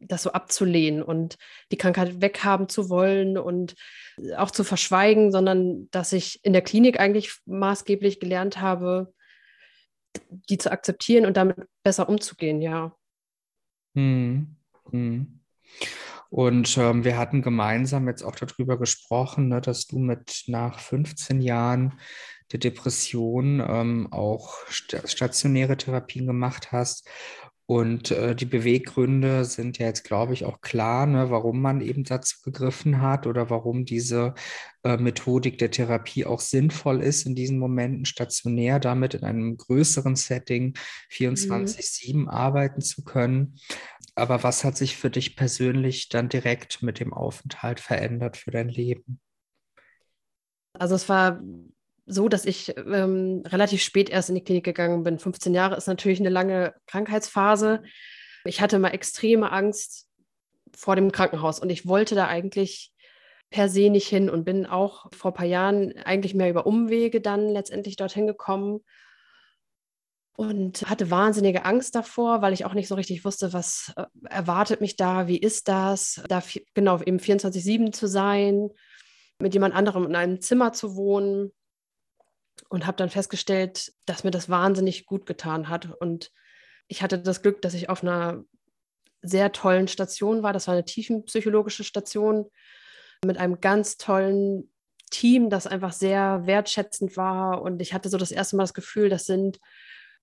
das so abzulehnen und die Krankheit weghaben zu wollen und auch zu verschweigen, sondern dass ich in der Klinik eigentlich maßgeblich gelernt habe, die zu akzeptieren und damit besser umzugehen, ja. Hm. Hm. Und ähm, wir hatten gemeinsam jetzt auch darüber gesprochen, ne, dass du mit nach 15 Jahren der Depression ähm, auch stationäre Therapien gemacht hast. Und äh, die Beweggründe sind ja jetzt, glaube ich, auch klar, ne, warum man eben dazu gegriffen hat oder warum diese äh, Methodik der Therapie auch sinnvoll ist, in diesen Momenten stationär damit in einem größeren Setting 24-7 mhm. arbeiten zu können. Aber was hat sich für dich persönlich dann direkt mit dem Aufenthalt verändert für dein Leben? Also es war so, dass ich ähm, relativ spät erst in die Klinik gegangen bin. 15 Jahre ist natürlich eine lange Krankheitsphase. Ich hatte mal extreme Angst vor dem Krankenhaus und ich wollte da eigentlich per se nicht hin und bin auch vor ein paar Jahren eigentlich mehr über Umwege dann letztendlich dorthin gekommen und hatte wahnsinnige Angst davor, weil ich auch nicht so richtig wusste, was äh, erwartet mich da, wie ist das, da genau eben 24/7 zu sein, mit jemand anderem in einem Zimmer zu wohnen und habe dann festgestellt, dass mir das wahnsinnig gut getan hat und ich hatte das Glück, dass ich auf einer sehr tollen Station war. Das war eine tiefenpsychologische Station mit einem ganz tollen Team, das einfach sehr wertschätzend war. Und ich hatte so das erste Mal das Gefühl, das sind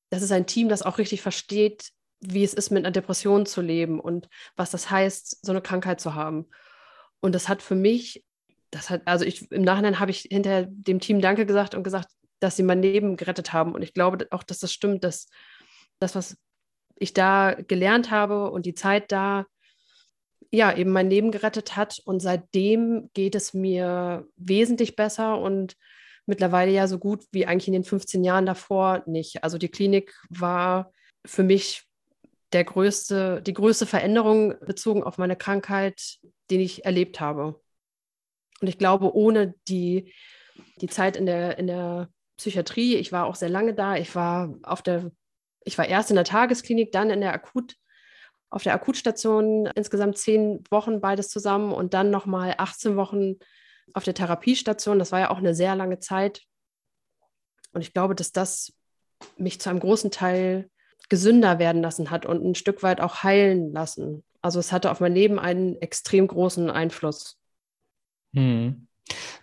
das ist ein Team, das auch richtig versteht, wie es ist, mit einer Depression zu leben und was das heißt, so eine Krankheit zu haben. Und das hat für mich, das hat, also ich im Nachhinein habe ich hinter dem Team Danke gesagt und gesagt, dass sie mein Leben gerettet haben. Und ich glaube auch, dass das stimmt, dass das, was ich da gelernt habe und die Zeit da, ja, eben mein Leben gerettet hat. Und seitdem geht es mir wesentlich besser und mittlerweile ja so gut wie eigentlich in den 15 Jahren davor nicht. Also die Klinik war für mich der größte, die größte Veränderung bezogen auf meine Krankheit, den ich erlebt habe. Und ich glaube, ohne die, die Zeit in der, in der Psychiatrie, ich war auch sehr lange da, ich war auf der, ich war erst in der Tagesklinik, dann in der Akut, auf der Akutstation insgesamt zehn Wochen beides zusammen und dann nochmal 18 Wochen auf der Therapiestation. Das war ja auch eine sehr lange Zeit. Und ich glaube, dass das mich zu einem großen Teil gesünder werden lassen hat und ein Stück weit auch heilen lassen. Also es hatte auf mein Leben einen extrem großen Einfluss. Hm.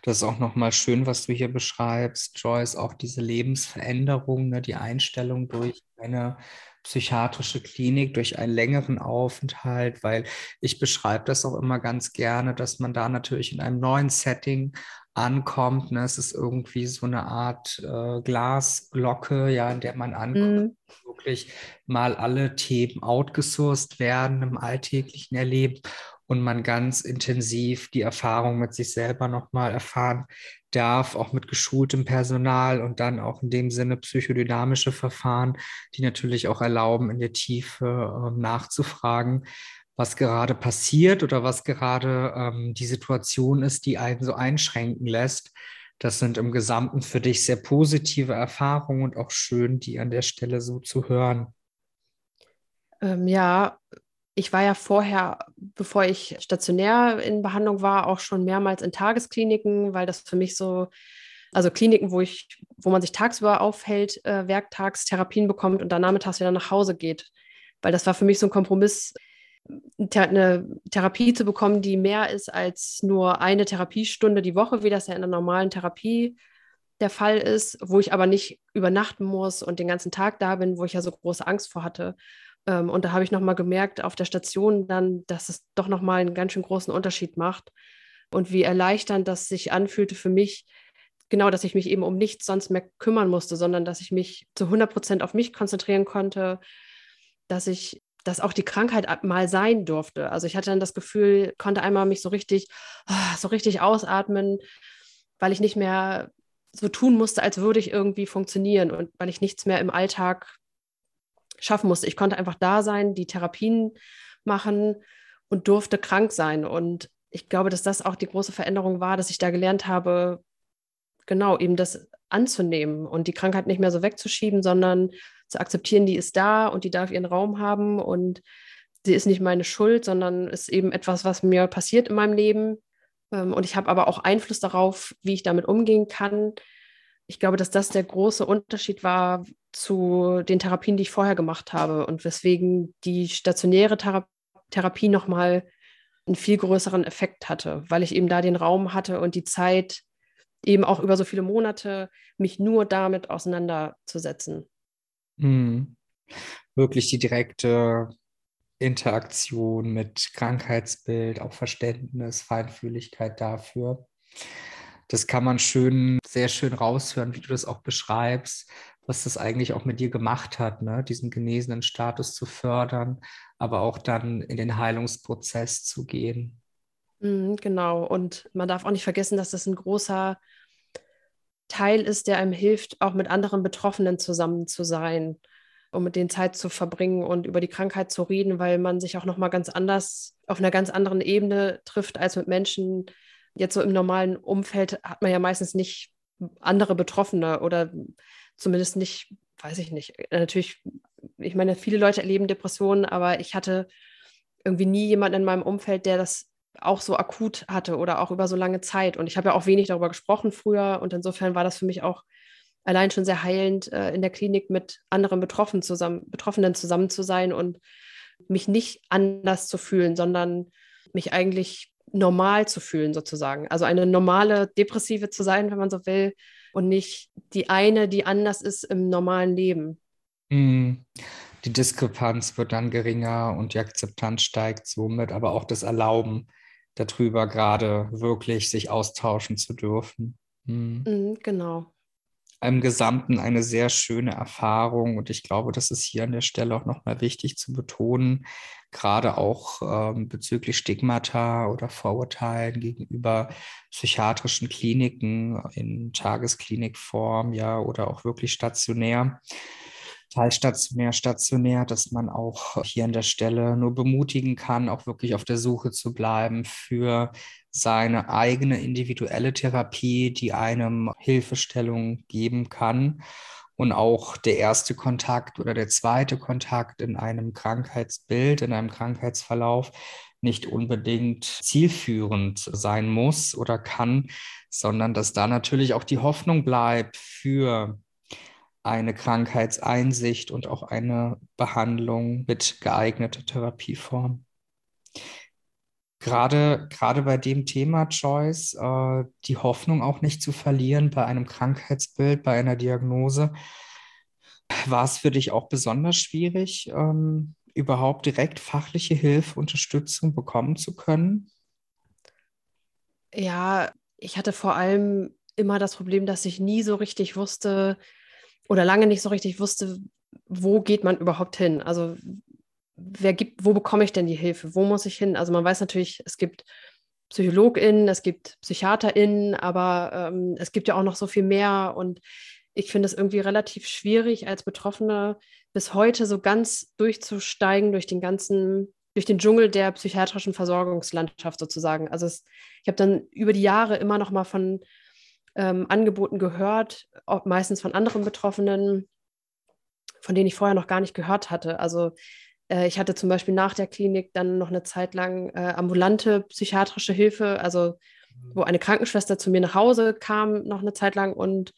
Das ist auch nochmal schön, was du hier beschreibst, Joyce, auch diese Lebensveränderung, ne, die Einstellung durch eine psychiatrische Klinik durch einen längeren Aufenthalt, weil ich beschreibe das auch immer ganz gerne, dass man da natürlich in einem neuen Setting ankommt. Ne? Es ist irgendwie so eine Art äh, Glasglocke, ja, in der man ankommt, mm. wirklich mal alle Themen outgesourced werden im alltäglichen Erleben und man ganz intensiv die Erfahrung mit sich selber nochmal erfahren darf, auch mit geschultem Personal und dann auch in dem Sinne psychodynamische Verfahren, die natürlich auch erlauben, in der Tiefe äh, nachzufragen, was gerade passiert oder was gerade ähm, die Situation ist, die einen so einschränken lässt. Das sind im Gesamten für dich sehr positive Erfahrungen und auch schön, die an der Stelle so zu hören. Ähm, ja, ich war ja vorher, bevor ich stationär in Behandlung war, auch schon mehrmals in Tageskliniken, weil das für mich so, also Kliniken, wo ich, wo man sich tagsüber aufhält, äh, werktags Therapien bekommt und dann nachmittags wieder nach Hause geht. Weil das war für mich so ein Kompromiss, eine Therapie zu bekommen, die mehr ist als nur eine Therapiestunde die Woche, wie das ja in einer normalen Therapie der Fall ist, wo ich aber nicht übernachten muss und den ganzen Tag da bin, wo ich ja so große Angst vor hatte. Ähm, und da habe ich nochmal gemerkt auf der Station dann, dass es doch nochmal einen ganz schön großen Unterschied macht und wie erleichternd das sich anfühlte für mich, genau, dass ich mich eben um nichts sonst mehr kümmern musste, sondern dass ich mich zu 100 Prozent auf mich konzentrieren konnte, dass ich, dass auch die Krankheit mal sein durfte. Also ich hatte dann das Gefühl, konnte einmal mich so richtig, ah, so richtig ausatmen, weil ich nicht mehr so tun musste, als würde ich irgendwie funktionieren und weil ich nichts mehr im Alltag schaffen musste. Ich konnte einfach da sein, die Therapien machen und durfte krank sein. Und ich glaube, dass das auch die große Veränderung war, dass ich da gelernt habe, genau eben das anzunehmen und die Krankheit nicht mehr so wegzuschieben, sondern zu akzeptieren, die ist da und die darf ihren Raum haben und sie ist nicht meine Schuld, sondern ist eben etwas, was mir passiert in meinem Leben. Ähm, und ich habe aber auch Einfluss darauf, wie ich damit umgehen kann. Ich glaube, dass das der große Unterschied war zu den Therapien, die ich vorher gemacht habe und weswegen die stationäre Thera Therapie nochmal einen viel größeren Effekt hatte, weil ich eben da den Raum hatte und die Zeit, eben auch über so viele Monate, mich nur damit auseinanderzusetzen. Mhm. Wirklich die direkte Interaktion mit Krankheitsbild, auch Verständnis, Feinfühligkeit dafür. Das kann man schön, sehr schön raushören, wie du das auch beschreibst, was das eigentlich auch mit dir gemacht hat, ne? diesen genesenen Status zu fördern, aber auch dann in den Heilungsprozess zu gehen. Mhm, genau. Und man darf auch nicht vergessen, dass das ein großer Teil ist, der einem hilft, auch mit anderen Betroffenen zusammen zu sein, um mit denen Zeit zu verbringen und über die Krankheit zu reden, weil man sich auch nochmal ganz anders, auf einer ganz anderen Ebene trifft als mit Menschen. Jetzt so im normalen Umfeld hat man ja meistens nicht andere Betroffene oder zumindest nicht, weiß ich nicht. Äh, natürlich, ich meine, viele Leute erleben Depressionen, aber ich hatte irgendwie nie jemanden in meinem Umfeld, der das auch so akut hatte oder auch über so lange Zeit. Und ich habe ja auch wenig darüber gesprochen früher und insofern war das für mich auch allein schon sehr heilend, äh, in der Klinik mit anderen Betroffenen zusammen, Betroffenen zusammen zu sein und mich nicht anders zu fühlen, sondern mich eigentlich normal zu fühlen sozusagen. Also eine normale Depressive zu sein, wenn man so will, und nicht die eine, die anders ist im normalen Leben. Mhm. Die Diskrepanz wird dann geringer und die Akzeptanz steigt somit, aber auch das Erlauben darüber gerade wirklich sich austauschen zu dürfen. Mhm. Genau. Im Gesamten eine sehr schöne Erfahrung. Und ich glaube, das ist hier an der Stelle auch nochmal wichtig zu betonen, gerade auch ähm, bezüglich Stigmata oder Vorurteilen gegenüber psychiatrischen Kliniken in Tagesklinikform, ja, oder auch wirklich stationär teilstationär, stationär, dass man auch hier an der Stelle nur bemutigen kann, auch wirklich auf der Suche zu bleiben für seine eigene individuelle Therapie, die einem Hilfestellung geben kann. Und auch der erste Kontakt oder der zweite Kontakt in einem Krankheitsbild, in einem Krankheitsverlauf nicht unbedingt zielführend sein muss oder kann, sondern dass da natürlich auch die Hoffnung bleibt für eine Krankheitseinsicht und auch eine Behandlung mit geeigneter Therapieform. Gerade, gerade bei dem Thema, Joyce, äh, die Hoffnung auch nicht zu verlieren bei einem Krankheitsbild, bei einer Diagnose. War es für dich auch besonders schwierig, ähm, überhaupt direkt fachliche Hilfe, Unterstützung bekommen zu können? Ja, ich hatte vor allem immer das Problem, dass ich nie so richtig wusste oder lange nicht so richtig wusste, wo geht man überhaupt hin? Also wer gibt, wo bekomme ich denn die Hilfe? Wo muss ich hin? Also man weiß natürlich, es gibt PsychologInnen, es gibt PsychiaterInnen, aber ähm, es gibt ja auch noch so viel mehr und ich finde es irgendwie relativ schwierig, als Betroffene bis heute so ganz durchzusteigen durch den ganzen, durch den Dschungel der psychiatrischen Versorgungslandschaft sozusagen. Also es, ich habe dann über die Jahre immer noch mal von ähm, Angeboten gehört, meistens von anderen Betroffenen, von denen ich vorher noch gar nicht gehört hatte. Also äh, ich hatte zum Beispiel nach der Klinik dann noch eine Zeit lang äh, ambulante psychiatrische Hilfe, also wo eine Krankenschwester zu mir nach Hause kam, noch eine Zeit lang und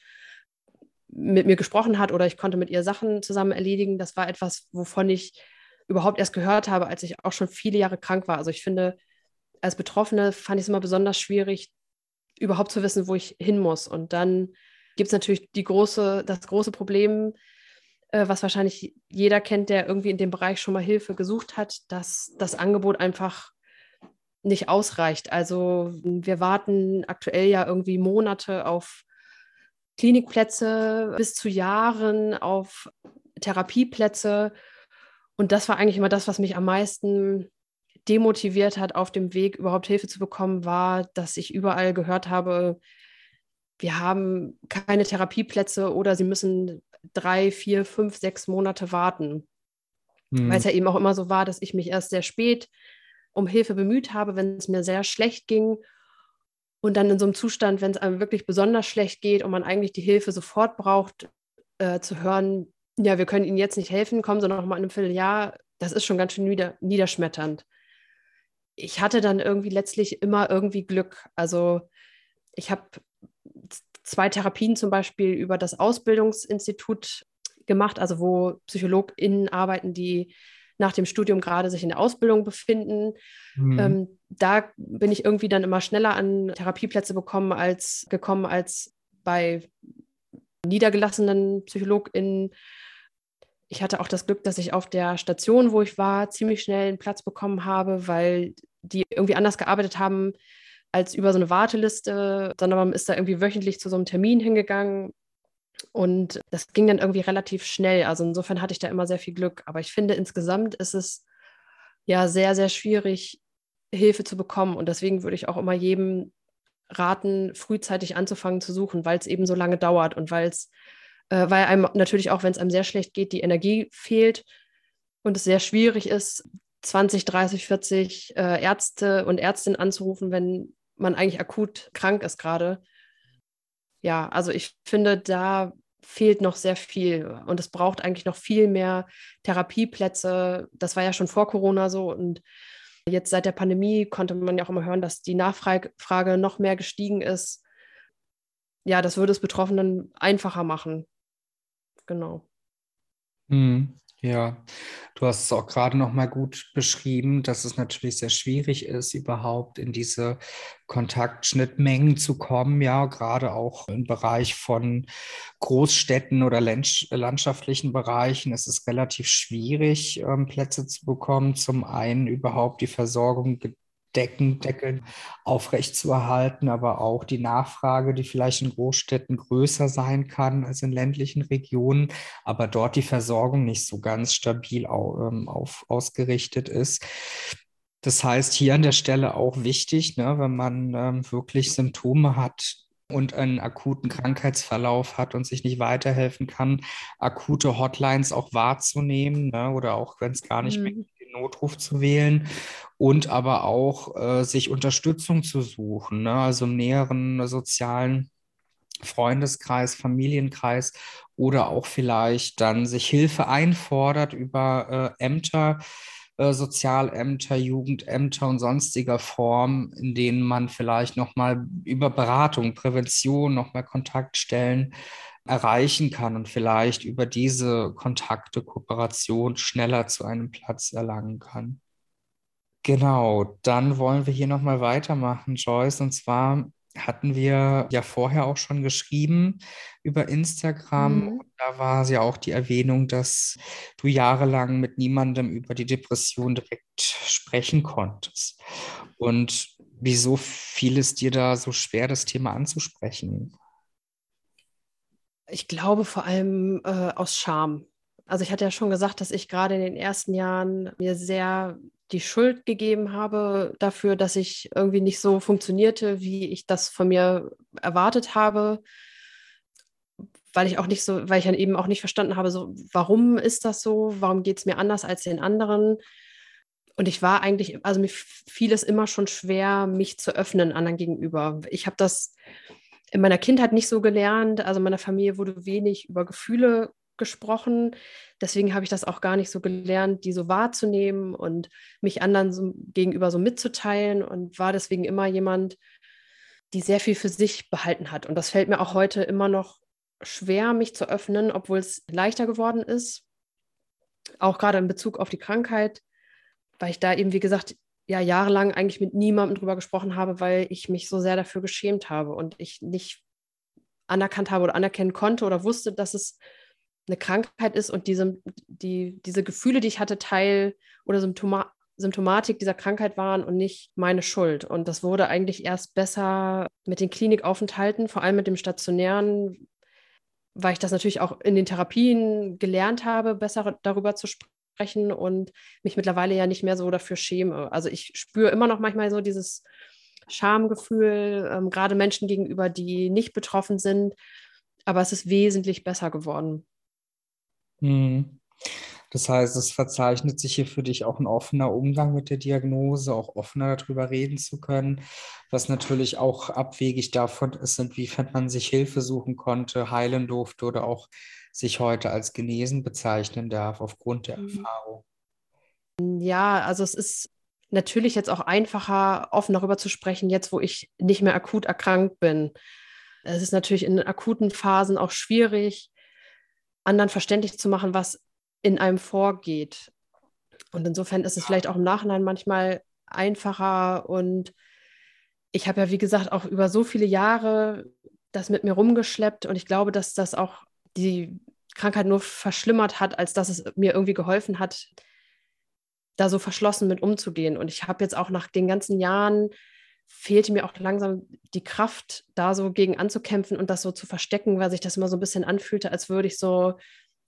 mit mir gesprochen hat oder ich konnte mit ihr Sachen zusammen erledigen. Das war etwas, wovon ich überhaupt erst gehört habe, als ich auch schon viele Jahre krank war. Also ich finde, als Betroffene fand ich es immer besonders schwierig, überhaupt zu wissen, wo ich hin muss. Und dann gibt es natürlich die große, das große Problem, äh, was wahrscheinlich jeder kennt, der irgendwie in dem Bereich schon mal Hilfe gesucht hat, dass das Angebot einfach nicht ausreicht. Also wir warten aktuell ja irgendwie Monate auf Klinikplätze bis zu Jahren auf Therapieplätze. Und das war eigentlich immer das, was mich am meisten demotiviert hat, auf dem Weg überhaupt Hilfe zu bekommen, war, dass ich überall gehört habe, wir haben keine Therapieplätze oder sie müssen drei, vier, fünf, sechs Monate warten. Mhm. Weil es ja eben auch immer so war, dass ich mich erst sehr spät um Hilfe bemüht habe, wenn es mir sehr schlecht ging und dann in so einem Zustand, wenn es einem wirklich besonders schlecht geht und man eigentlich die Hilfe sofort braucht, äh, zu hören, ja, wir können Ihnen jetzt nicht helfen, kommen Sie noch mal in einem Vierteljahr, das ist schon ganz schön nieder niederschmetternd. Ich hatte dann irgendwie letztlich immer irgendwie Glück. Also ich habe zwei Therapien zum Beispiel über das Ausbildungsinstitut gemacht, also wo PsychologInnen arbeiten, die nach dem Studium gerade sich in der Ausbildung befinden. Mhm. Ähm, da bin ich irgendwie dann immer schneller an Therapieplätze bekommen als, gekommen als bei niedergelassenen PsychologInnen. Ich hatte auch das Glück, dass ich auf der Station, wo ich war, ziemlich schnell einen Platz bekommen habe, weil die irgendwie anders gearbeitet haben als über so eine Warteliste, sondern man ist da irgendwie wöchentlich zu so einem Termin hingegangen und das ging dann irgendwie relativ schnell. Also insofern hatte ich da immer sehr viel Glück. Aber ich finde, insgesamt ist es ja sehr, sehr schwierig, Hilfe zu bekommen. Und deswegen würde ich auch immer jedem raten, frühzeitig anzufangen zu suchen, weil es eben so lange dauert und weil es, äh, weil einem natürlich auch, wenn es einem sehr schlecht geht, die Energie fehlt und es sehr schwierig ist, 20, 30, 40 äh, Ärzte und Ärztinnen anzurufen, wenn man eigentlich akut krank ist gerade ja, also ich finde, da fehlt noch sehr viel und es braucht eigentlich noch viel mehr Therapieplätze. Das war ja schon vor Corona so und jetzt seit der Pandemie konnte man ja auch immer hören, dass die Nachfrage noch mehr gestiegen ist. Ja, das würde es Betroffenen einfacher machen. Genau. Hm. Ja, du hast es auch gerade noch mal gut beschrieben, dass es natürlich sehr schwierig ist, überhaupt in diese Kontaktschnittmengen zu kommen. Ja, gerade auch im Bereich von Großstädten oder landschaftlichen Bereichen ist es relativ schwierig, ähm, Plätze zu bekommen. Zum einen überhaupt die Versorgung Deckendeckel aufrechtzuerhalten, aber auch die Nachfrage, die vielleicht in Großstädten größer sein kann als in ländlichen Regionen, aber dort die Versorgung nicht so ganz stabil ähm, auf, ausgerichtet ist. Das heißt, hier an der Stelle auch wichtig, ne, wenn man ähm, wirklich Symptome hat, und einen akuten Krankheitsverlauf hat und sich nicht weiterhelfen kann, akute Hotlines auch wahrzunehmen ne, oder auch, wenn es gar nicht mhm. mehr Notruf zu wählen und aber auch äh, sich Unterstützung zu suchen, ne? also im näheren sozialen Freundeskreis, Familienkreis oder auch vielleicht dann sich Hilfe einfordert über äh, Ämter, äh, Sozialämter, Jugendämter und sonstiger Form, in denen man vielleicht nochmal über Beratung, Prävention, nochmal Kontaktstellen erreichen kann und vielleicht über diese Kontakte, Kooperation schneller zu einem Platz erlangen kann. Genau, dann wollen wir hier nochmal weitermachen, Joyce. Und zwar hatten wir ja vorher auch schon geschrieben über Instagram. Mhm. da war ja auch die Erwähnung, dass du jahrelang mit niemandem über die Depression direkt sprechen konntest. Und wieso fiel es dir da so schwer, das Thema anzusprechen? Ich glaube vor allem äh, aus Scham. Also ich hatte ja schon gesagt, dass ich gerade in den ersten Jahren mir sehr die Schuld gegeben habe dafür, dass ich irgendwie nicht so funktionierte, wie ich das von mir erwartet habe, weil ich auch nicht so, weil ich dann eben auch nicht verstanden habe, so warum ist das so, warum geht es mir anders als den anderen. Und ich war eigentlich, also mir fiel es immer schon schwer, mich zu öffnen anderen gegenüber. Ich habe das in meiner Kindheit nicht so gelernt. Also in meiner Familie wurde wenig über Gefühle gesprochen. Deswegen habe ich das auch gar nicht so gelernt, die so wahrzunehmen und mich anderen so gegenüber so mitzuteilen und war deswegen immer jemand, die sehr viel für sich behalten hat. Und das fällt mir auch heute immer noch schwer, mich zu öffnen, obwohl es leichter geworden ist. Auch gerade in Bezug auf die Krankheit, weil ich da eben, wie gesagt, ja jahrelang eigentlich mit niemandem drüber gesprochen habe, weil ich mich so sehr dafür geschämt habe und ich nicht anerkannt habe oder anerkennen konnte oder wusste, dass es eine Krankheit ist und diese, die, diese Gefühle, die ich hatte, Teil oder Symptoma Symptomatik dieser Krankheit waren und nicht meine Schuld. Und das wurde eigentlich erst besser mit den Klinikaufenthalten, vor allem mit dem stationären, weil ich das natürlich auch in den Therapien gelernt habe, besser darüber zu sprechen und mich mittlerweile ja nicht mehr so dafür schäme. Also ich spüre immer noch manchmal so dieses Schamgefühl, ähm, gerade Menschen gegenüber, die nicht betroffen sind, aber es ist wesentlich besser geworden. Mhm. Das heißt, es verzeichnet sich hier für dich auch ein offener Umgang mit der Diagnose, auch offener darüber reden zu können, was natürlich auch abwegig davon ist, inwiefern man sich Hilfe suchen konnte, heilen durfte oder auch sich heute als genesen bezeichnen darf aufgrund der mhm. Erfahrung. Ja, also es ist natürlich jetzt auch einfacher, offen darüber zu sprechen, jetzt wo ich nicht mehr akut erkrankt bin. Es ist natürlich in akuten Phasen auch schwierig, anderen verständlich zu machen, was in einem vorgeht. Und insofern ist es vielleicht auch im Nachhinein manchmal einfacher. Und ich habe ja, wie gesagt, auch über so viele Jahre das mit mir rumgeschleppt. Und ich glaube, dass das auch die Krankheit nur verschlimmert hat, als dass es mir irgendwie geholfen hat, da so verschlossen mit umzugehen. Und ich habe jetzt auch nach den ganzen Jahren fehlte mir auch langsam die Kraft, da so gegen anzukämpfen und das so zu verstecken, weil sich das immer so ein bisschen anfühlte, als würde ich so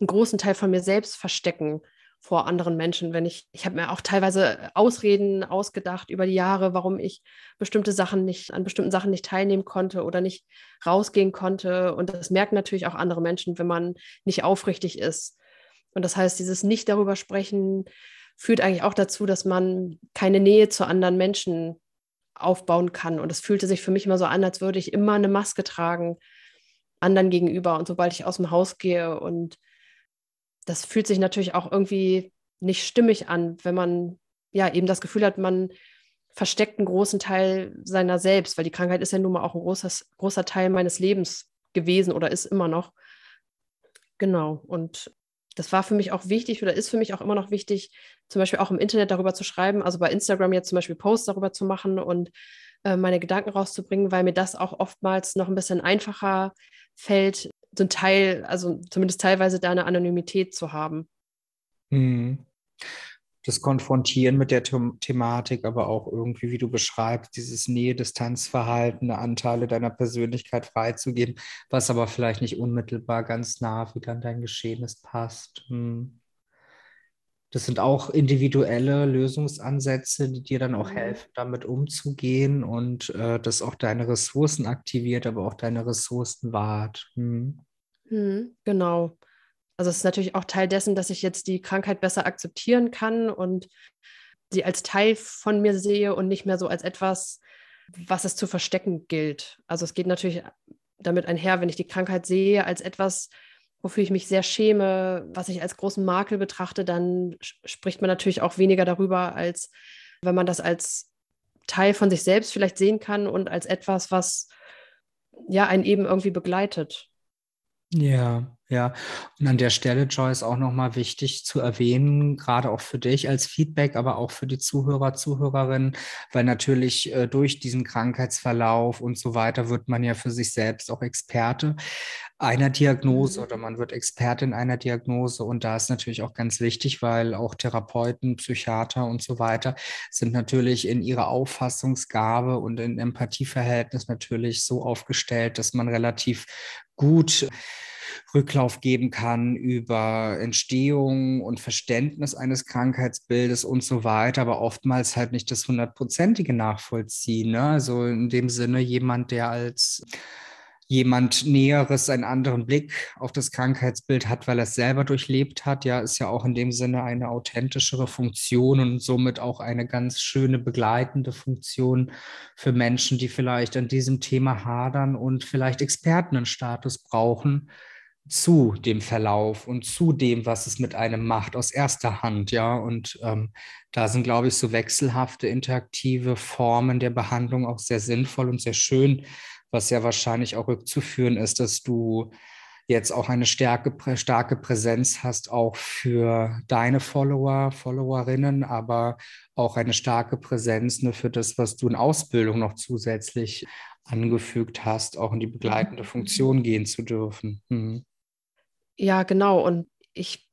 einen großen Teil von mir selbst verstecken vor anderen Menschen, wenn ich, ich habe mir auch teilweise Ausreden ausgedacht über die Jahre, warum ich bestimmte Sachen nicht, an bestimmten Sachen nicht teilnehmen konnte oder nicht rausgehen konnte. Und das merken natürlich auch andere Menschen, wenn man nicht aufrichtig ist. Und das heißt, dieses Nicht darüber sprechen führt eigentlich auch dazu, dass man keine Nähe zu anderen Menschen aufbauen kann. Und es fühlte sich für mich immer so an, als würde ich immer eine Maske tragen anderen gegenüber. Und sobald ich aus dem Haus gehe und das fühlt sich natürlich auch irgendwie nicht stimmig an, wenn man ja eben das Gefühl hat, man versteckt einen großen Teil seiner selbst, weil die Krankheit ist ja nun mal auch ein großes, großer Teil meines Lebens gewesen oder ist immer noch. Genau. Und das war für mich auch wichtig oder ist für mich auch immer noch wichtig, zum Beispiel auch im Internet darüber zu schreiben, also bei Instagram jetzt zum Beispiel Posts darüber zu machen und äh, meine Gedanken rauszubringen, weil mir das auch oftmals noch ein bisschen einfacher fällt, ein Teil, also zumindest teilweise da eine Anonymität zu haben. Mhm das Konfrontieren mit der The Thematik, aber auch irgendwie, wie du beschreibst, dieses Nähe-Distanz-Verhalten, Anteile deiner Persönlichkeit freizugeben, was aber vielleicht nicht unmittelbar ganz nah wieder an dein Geschehnis passt. Hm. Das sind auch individuelle Lösungsansätze, die dir dann auch mhm. helfen, damit umzugehen und äh, das auch deine Ressourcen aktiviert, aber auch deine Ressourcen wahrt. Hm. Mhm, genau. Also es ist natürlich auch Teil dessen, dass ich jetzt die Krankheit besser akzeptieren kann und sie als Teil von mir sehe und nicht mehr so als etwas, was es zu verstecken gilt. Also es geht natürlich damit einher, wenn ich die Krankheit sehe als etwas, wofür ich mich sehr schäme, was ich als großen Makel betrachte, dann spricht man natürlich auch weniger darüber, als wenn man das als Teil von sich selbst vielleicht sehen kann und als etwas, was ja einen eben irgendwie begleitet. Ja, Ja, und an der Stelle, Joyce, auch nochmal wichtig zu erwähnen, gerade auch für dich als Feedback, aber auch für die Zuhörer, Zuhörerinnen, weil natürlich äh, durch diesen Krankheitsverlauf und so weiter wird man ja für sich selbst auch Experte einer Diagnose mhm. oder man wird Expertin einer Diagnose. Und da ist natürlich auch ganz wichtig, weil auch Therapeuten, Psychiater und so weiter sind natürlich in ihrer Auffassungsgabe und in Empathieverhältnis natürlich so aufgestellt, dass man relativ gut Rücklauf geben kann über Entstehung und Verständnis eines Krankheitsbildes und so weiter, aber oftmals halt nicht das hundertprozentige Nachvollziehen. Ne? Also in dem Sinne jemand, der als jemand Näheres einen anderen Blick auf das Krankheitsbild hat, weil er es selber durchlebt hat, ja, ist ja auch in dem Sinne eine authentischere Funktion und somit auch eine ganz schöne begleitende Funktion für Menschen, die vielleicht an diesem Thema hadern und vielleicht Expertenstatus brauchen, zu dem Verlauf und zu dem, was es mit einem macht, aus erster Hand, ja. Und ähm, da sind, glaube ich, so wechselhafte, interaktive Formen der Behandlung auch sehr sinnvoll und sehr schön, was ja wahrscheinlich auch rückzuführen ist, dass du jetzt auch eine starke, starke Präsenz hast, auch für deine Follower, Followerinnen, aber auch eine starke Präsenz ne, für das, was du in Ausbildung noch zusätzlich angefügt hast, auch in die begleitende. Funktion gehen zu dürfen. Mhm. Ja, genau. Und ich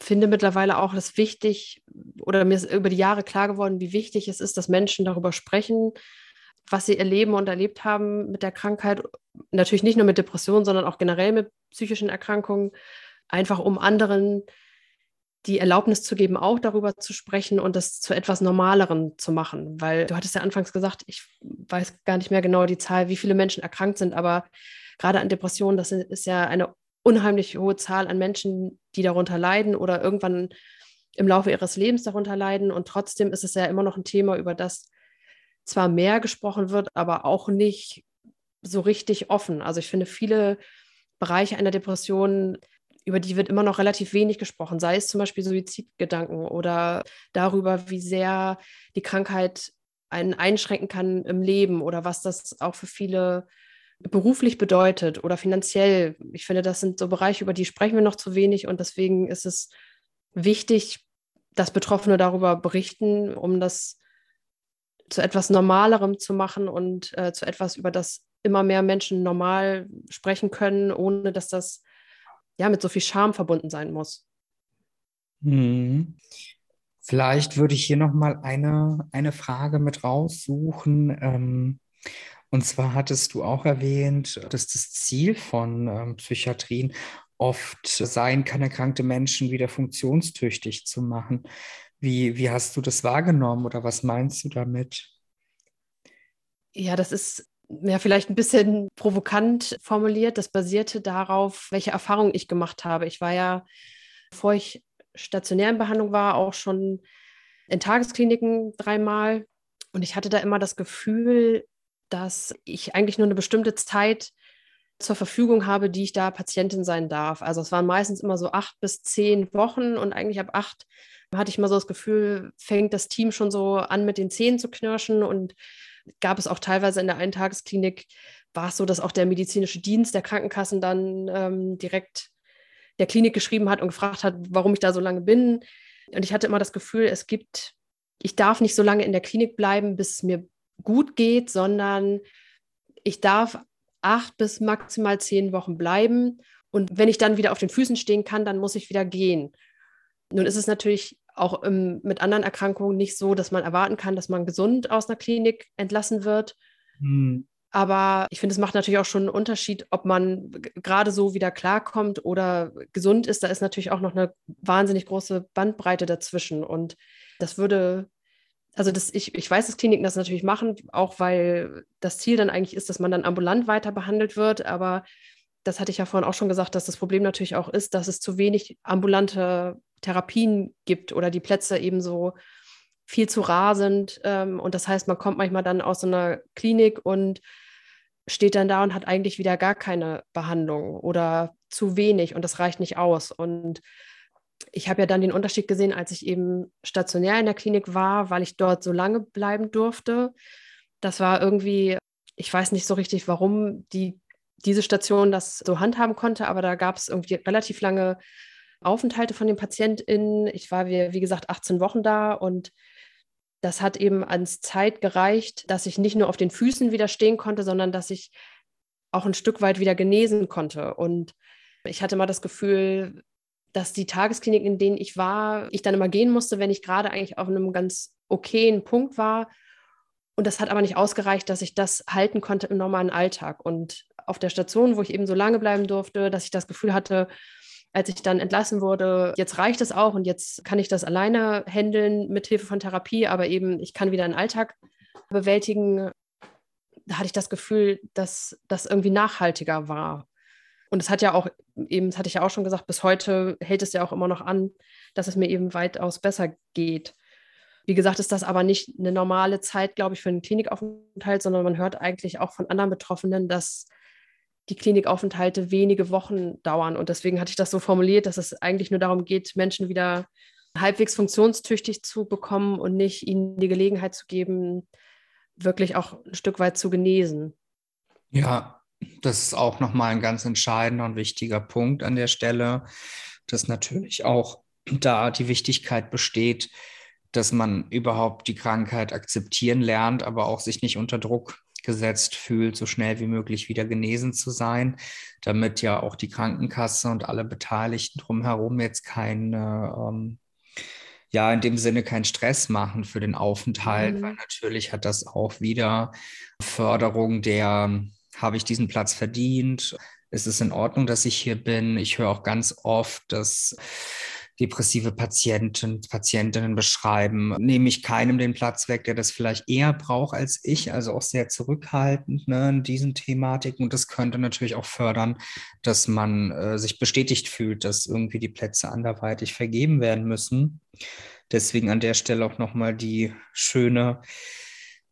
finde mittlerweile auch es wichtig, oder mir ist über die Jahre klar geworden, wie wichtig es ist, dass Menschen darüber sprechen, was sie erleben und erlebt haben mit der Krankheit. Natürlich nicht nur mit Depressionen, sondern auch generell mit psychischen Erkrankungen, einfach um anderen die Erlaubnis zu geben, auch darüber zu sprechen und das zu etwas Normaleren zu machen. Weil du hattest ja anfangs gesagt, ich weiß gar nicht mehr genau die Zahl, wie viele Menschen erkrankt sind, aber gerade an Depressionen, das ist ja eine unheimlich hohe Zahl an Menschen, die darunter leiden oder irgendwann im Laufe ihres Lebens darunter leiden. Und trotzdem ist es ja immer noch ein Thema, über das zwar mehr gesprochen wird, aber auch nicht so richtig offen. Also ich finde, viele Bereiche einer Depression, über die wird immer noch relativ wenig gesprochen, sei es zum Beispiel Suizidgedanken oder darüber, wie sehr die Krankheit einen einschränken kann im Leben oder was das auch für viele beruflich bedeutet oder finanziell. Ich finde, das sind so Bereiche, über die sprechen wir noch zu wenig und deswegen ist es wichtig, dass Betroffene darüber berichten, um das zu etwas Normalerem zu machen und äh, zu etwas, über das immer mehr Menschen normal sprechen können, ohne dass das ja mit so viel Scham verbunden sein muss. Hm. Vielleicht würde ich hier noch mal eine, eine Frage mit raussuchen. Ähm, und zwar hattest du auch erwähnt, dass das Ziel von ähm, Psychiatrien oft sein kann, erkrankte Menschen wieder funktionstüchtig zu machen. Wie, wie hast du das wahrgenommen oder was meinst du damit? Ja, das ist ja vielleicht ein bisschen provokant formuliert. Das basierte darauf, welche Erfahrungen ich gemacht habe. Ich war ja, bevor ich stationär in Behandlung war, auch schon in Tageskliniken dreimal. Und ich hatte da immer das Gefühl, dass ich eigentlich nur eine bestimmte Zeit zur Verfügung habe, die ich da Patientin sein darf. Also es waren meistens immer so acht bis zehn Wochen und eigentlich ab acht hatte ich mal so das Gefühl, fängt das Team schon so an, mit den Zähnen zu knirschen und gab es auch teilweise in der Eintagesklinik, war es so, dass auch der medizinische Dienst der Krankenkassen dann ähm, direkt der Klinik geschrieben hat und gefragt hat, warum ich da so lange bin. Und ich hatte immer das Gefühl, es gibt, ich darf nicht so lange in der Klinik bleiben, bis mir gut geht, sondern ich darf acht bis maximal zehn Wochen bleiben. Und wenn ich dann wieder auf den Füßen stehen kann, dann muss ich wieder gehen. Nun ist es natürlich auch im, mit anderen Erkrankungen nicht so, dass man erwarten kann, dass man gesund aus einer Klinik entlassen wird. Hm. Aber ich finde, es macht natürlich auch schon einen Unterschied, ob man gerade so wieder klarkommt oder gesund ist. Da ist natürlich auch noch eine wahnsinnig große Bandbreite dazwischen. Und das würde also das, ich, ich weiß, dass Kliniken das natürlich machen, auch weil das Ziel dann eigentlich ist, dass man dann ambulant weiter behandelt wird. Aber das hatte ich ja vorhin auch schon gesagt, dass das Problem natürlich auch ist, dass es zu wenig ambulante Therapien gibt oder die Plätze eben so viel zu rar sind. Ähm, und das heißt, man kommt manchmal dann aus so einer Klinik und steht dann da und hat eigentlich wieder gar keine Behandlung oder zu wenig und das reicht nicht aus. Und ich habe ja dann den Unterschied gesehen, als ich eben stationär in der Klinik war, weil ich dort so lange bleiben durfte. Das war irgendwie, ich weiß nicht so richtig, warum die diese Station das so handhaben konnte, aber da gab es irgendwie relativ lange Aufenthalte von den PatientInnen. Ich war, wie, wie gesagt, 18 Wochen da und das hat eben ans Zeit gereicht, dass ich nicht nur auf den Füßen wieder stehen konnte, sondern dass ich auch ein Stück weit wieder genesen konnte. Und ich hatte mal das Gefühl, dass die Tageskliniken, in denen ich war, ich dann immer gehen musste, wenn ich gerade eigentlich auf einem ganz okayen Punkt war. Und das hat aber nicht ausgereicht, dass ich das halten konnte im normalen Alltag. Und auf der Station, wo ich eben so lange bleiben durfte, dass ich das Gefühl hatte, als ich dann entlassen wurde, jetzt reicht es auch und jetzt kann ich das alleine handeln mit Hilfe von Therapie, aber eben ich kann wieder einen Alltag bewältigen. Da hatte ich das Gefühl, dass das irgendwie nachhaltiger war. Und es hat ja auch, eben, das hatte ich ja auch schon gesagt, bis heute hält es ja auch immer noch an, dass es mir eben weitaus besser geht. Wie gesagt, ist das aber nicht eine normale Zeit, glaube ich, für einen Klinikaufenthalt, sondern man hört eigentlich auch von anderen Betroffenen, dass die Klinikaufenthalte wenige Wochen dauern. Und deswegen hatte ich das so formuliert, dass es eigentlich nur darum geht, Menschen wieder halbwegs funktionstüchtig zu bekommen und nicht ihnen die Gelegenheit zu geben, wirklich auch ein Stück weit zu genesen. Ja, das ist auch nochmal ein ganz entscheidender und wichtiger Punkt an der Stelle, dass natürlich auch da die Wichtigkeit besteht, dass man überhaupt die Krankheit akzeptieren lernt, aber auch sich nicht unter Druck gesetzt fühlt, so schnell wie möglich wieder genesen zu sein, damit ja auch die Krankenkasse und alle Beteiligten drumherum jetzt keine, ähm, ja, in dem Sinne keinen Stress machen für den Aufenthalt, mhm. weil natürlich hat das auch wieder Förderung der, habe ich diesen Platz verdient? Ist es in Ordnung, dass ich hier bin? Ich höre auch ganz oft, dass depressive Patienten, Patientinnen beschreiben, nehme ich keinem den Platz weg, der das vielleicht eher braucht als ich, also auch sehr zurückhaltend ne, in diesen Thematiken. Und das könnte natürlich auch fördern, dass man äh, sich bestätigt fühlt, dass irgendwie die Plätze anderweitig vergeben werden müssen. Deswegen an der Stelle auch nochmal die schöne,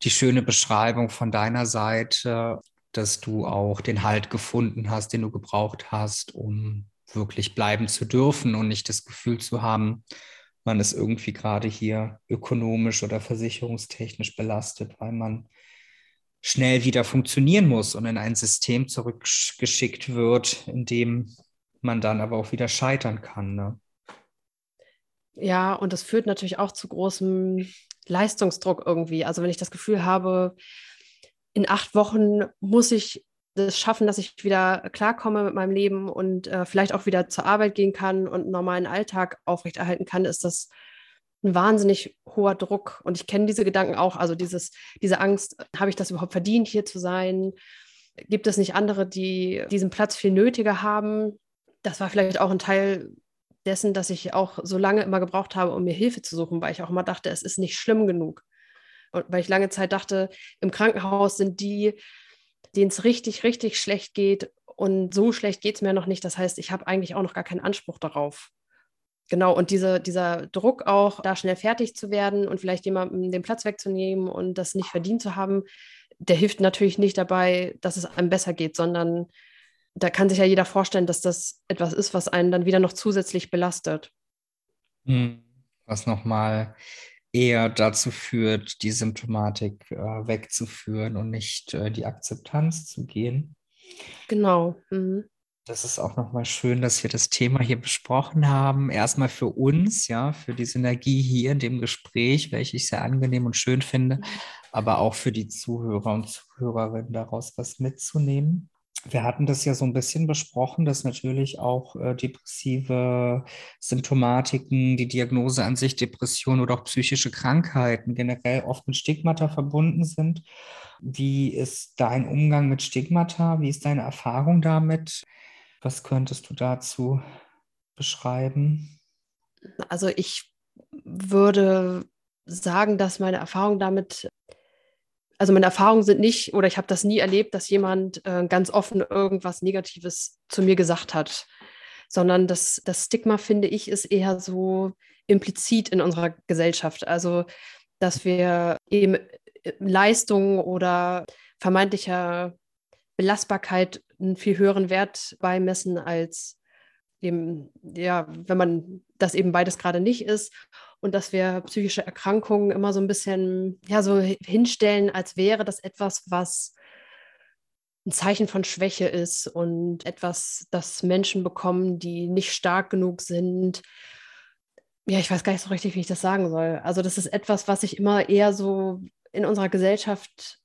die schöne Beschreibung von deiner Seite, dass du auch den Halt gefunden hast, den du gebraucht hast, um wirklich bleiben zu dürfen und nicht das Gefühl zu haben, man ist irgendwie gerade hier ökonomisch oder versicherungstechnisch belastet, weil man schnell wieder funktionieren muss und in ein System zurückgeschickt wird, in dem man dann aber auch wieder scheitern kann. Ne? Ja, und das führt natürlich auch zu großem Leistungsdruck irgendwie. Also wenn ich das Gefühl habe, in acht Wochen muss ich das schaffen, dass ich wieder klarkomme mit meinem Leben und äh, vielleicht auch wieder zur Arbeit gehen kann und einen normalen Alltag aufrechterhalten kann, ist das ein wahnsinnig hoher Druck. Und ich kenne diese Gedanken auch, also dieses, diese Angst, habe ich das überhaupt verdient, hier zu sein? Gibt es nicht andere, die diesen Platz viel nötiger haben? Das war vielleicht auch ein Teil dessen, dass ich auch so lange immer gebraucht habe, um mir Hilfe zu suchen, weil ich auch immer dachte, es ist nicht schlimm genug. Weil ich lange Zeit dachte, im Krankenhaus sind die, denen es richtig, richtig schlecht geht. Und so schlecht geht es mir noch nicht. Das heißt, ich habe eigentlich auch noch gar keinen Anspruch darauf. Genau, und diese, dieser Druck auch, da schnell fertig zu werden und vielleicht jemandem den Platz wegzunehmen und das nicht verdient zu haben, der hilft natürlich nicht dabei, dass es einem besser geht, sondern da kann sich ja jeder vorstellen, dass das etwas ist, was einen dann wieder noch zusätzlich belastet. Hm, was nochmal eher dazu führt, die Symptomatik äh, wegzuführen und nicht äh, die Akzeptanz zu gehen. Genau. Mhm. Das ist auch nochmal schön, dass wir das Thema hier besprochen haben. Erstmal für uns, ja, für die Synergie hier in dem Gespräch, welche ich sehr angenehm und schön finde, aber auch für die Zuhörer und Zuhörerinnen daraus was mitzunehmen wir hatten das ja so ein bisschen besprochen, dass natürlich auch äh, depressive Symptomatiken, die Diagnose an sich, Depression oder auch psychische Krankheiten generell oft mit Stigmata verbunden sind. Wie ist dein Umgang mit Stigmata? Wie ist deine Erfahrung damit? Was könntest du dazu beschreiben? Also ich würde sagen, dass meine Erfahrung damit also meine Erfahrungen sind nicht, oder ich habe das nie erlebt, dass jemand äh, ganz offen irgendwas Negatives zu mir gesagt hat, sondern das, das Stigma, finde ich, ist eher so implizit in unserer Gesellschaft. Also, dass wir eben äh, Leistung oder vermeintlicher Belastbarkeit einen viel höheren Wert beimessen als eben, ja, wenn man das eben beides gerade nicht ist und dass wir psychische Erkrankungen immer so ein bisschen ja so hinstellen, als wäre das etwas, was ein Zeichen von Schwäche ist und etwas, das Menschen bekommen, die nicht stark genug sind. Ja, ich weiß gar nicht so richtig, wie ich das sagen soll. Also das ist etwas, was ich immer eher so in unserer Gesellschaft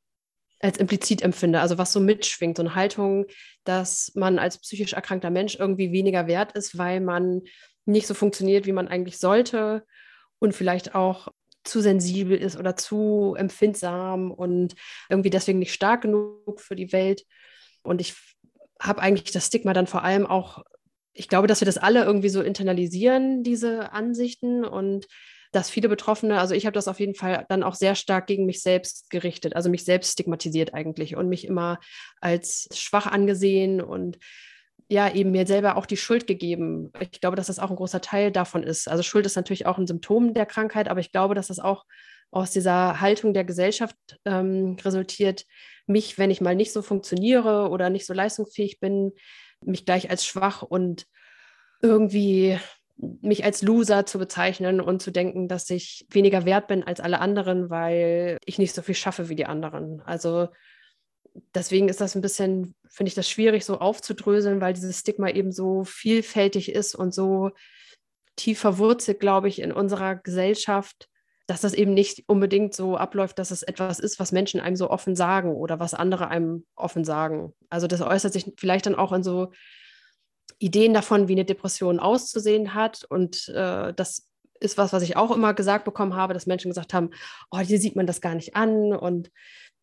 als implizit empfinde, also was so mitschwingt, so eine Haltung, dass man als psychisch erkrankter Mensch irgendwie weniger wert ist, weil man nicht so funktioniert, wie man eigentlich sollte und vielleicht auch zu sensibel ist oder zu empfindsam und irgendwie deswegen nicht stark genug für die Welt. Und ich habe eigentlich das Stigma dann vor allem auch, ich glaube, dass wir das alle irgendwie so internalisieren, diese Ansichten und dass viele Betroffene, also ich habe das auf jeden Fall dann auch sehr stark gegen mich selbst gerichtet, also mich selbst stigmatisiert eigentlich und mich immer als schwach angesehen und ja, eben mir selber auch die Schuld gegeben. Ich glaube, dass das auch ein großer Teil davon ist. Also Schuld ist natürlich auch ein Symptom der Krankheit, aber ich glaube, dass das auch aus dieser Haltung der Gesellschaft ähm, resultiert, mich, wenn ich mal nicht so funktioniere oder nicht so leistungsfähig bin, mich gleich als schwach und irgendwie mich als Loser zu bezeichnen und zu denken, dass ich weniger wert bin als alle anderen, weil ich nicht so viel schaffe wie die anderen. Also deswegen ist das ein bisschen, finde ich das schwierig so aufzudröseln, weil dieses Stigma eben so vielfältig ist und so tief verwurzelt, glaube ich, in unserer Gesellschaft, dass das eben nicht unbedingt so abläuft, dass es etwas ist, was Menschen einem so offen sagen oder was andere einem offen sagen. Also das äußert sich vielleicht dann auch in so Ideen davon, wie eine Depression auszusehen hat. Und äh, das ist was, was ich auch immer gesagt bekommen habe, dass Menschen gesagt haben, oh, hier sieht man das gar nicht an und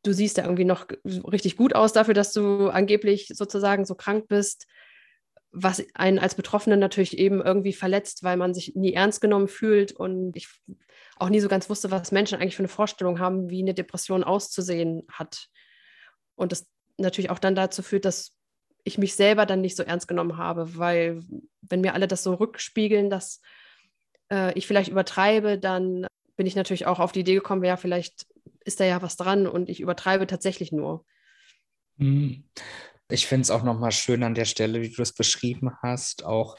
du siehst ja irgendwie noch richtig gut aus dafür, dass du angeblich sozusagen so krank bist, was einen als Betroffenen natürlich eben irgendwie verletzt, weil man sich nie ernst genommen fühlt und ich auch nie so ganz wusste, was Menschen eigentlich für eine Vorstellung haben, wie eine Depression auszusehen hat. Und das natürlich auch dann dazu führt, dass ich mich selber dann nicht so ernst genommen habe, weil wenn mir alle das so rückspiegeln, dass äh, ich vielleicht übertreibe, dann bin ich natürlich auch auf die Idee gekommen, ja, vielleicht ist da ja was dran und ich übertreibe tatsächlich nur. Hm. Ich finde es auch nochmal schön an der Stelle, wie du es beschrieben hast, auch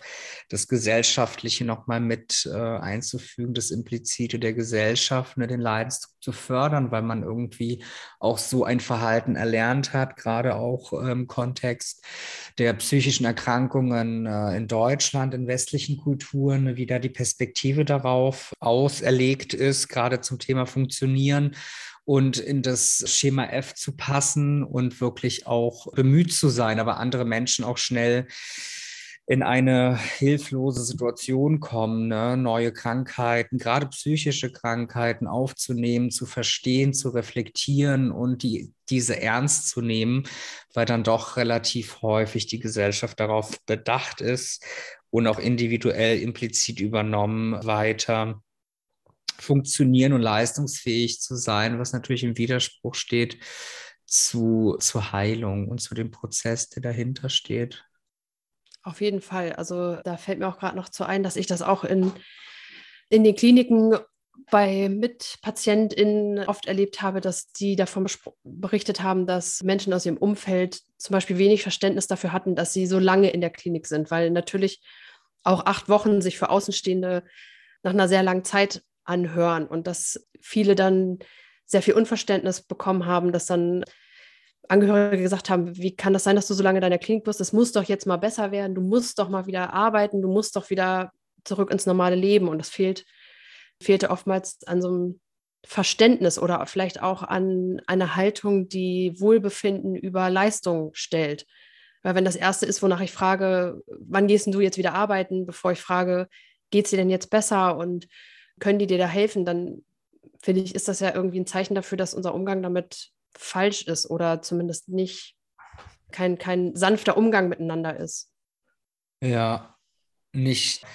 das Gesellschaftliche nochmal mit äh, einzufügen, das Implizite der Gesellschaft, ne, den Leidensdruck zu fördern, weil man irgendwie auch so ein Verhalten erlernt hat, gerade auch im Kontext der psychischen Erkrankungen äh, in Deutschland, in westlichen Kulturen, wie da die Perspektive darauf auserlegt ist, gerade zum Thema Funktionieren und in das Schema F zu passen und wirklich auch bemüht zu sein, aber andere Menschen auch schnell in eine hilflose Situation kommen, ne? neue Krankheiten, gerade psychische Krankheiten aufzunehmen, zu verstehen, zu reflektieren und die, diese ernst zu nehmen, weil dann doch relativ häufig die Gesellschaft darauf bedacht ist und auch individuell implizit übernommen weiter funktionieren und leistungsfähig zu sein, was natürlich im Widerspruch steht zu, zur Heilung und zu dem Prozess, der dahinter steht. Auf jeden Fall. Also da fällt mir auch gerade noch zu ein, dass ich das auch in, in den Kliniken bei MitpatientInnen oft erlebt habe, dass die davon berichtet haben, dass Menschen aus ihrem Umfeld zum Beispiel wenig Verständnis dafür hatten, dass sie so lange in der Klinik sind, weil natürlich auch acht Wochen sich für Außenstehende nach einer sehr langen Zeit anhören und dass viele dann sehr viel Unverständnis bekommen haben, dass dann Angehörige gesagt haben, wie kann das sein, dass du so lange in deiner Klinik bist? Es muss doch jetzt mal besser werden, du musst doch mal wieder arbeiten, du musst doch wieder zurück ins normale Leben. Und das fehlt, fehlte oftmals an so einem Verständnis oder vielleicht auch an einer Haltung, die Wohlbefinden über Leistung stellt. Weil wenn das Erste ist, wonach ich frage, wann gehst du jetzt wieder arbeiten, bevor ich frage, geht es dir denn jetzt besser und können die dir da helfen, dann finde ich, ist das ja irgendwie ein Zeichen dafür, dass unser Umgang damit falsch ist oder zumindest nicht kein, kein sanfter Umgang miteinander ist. Ja, nicht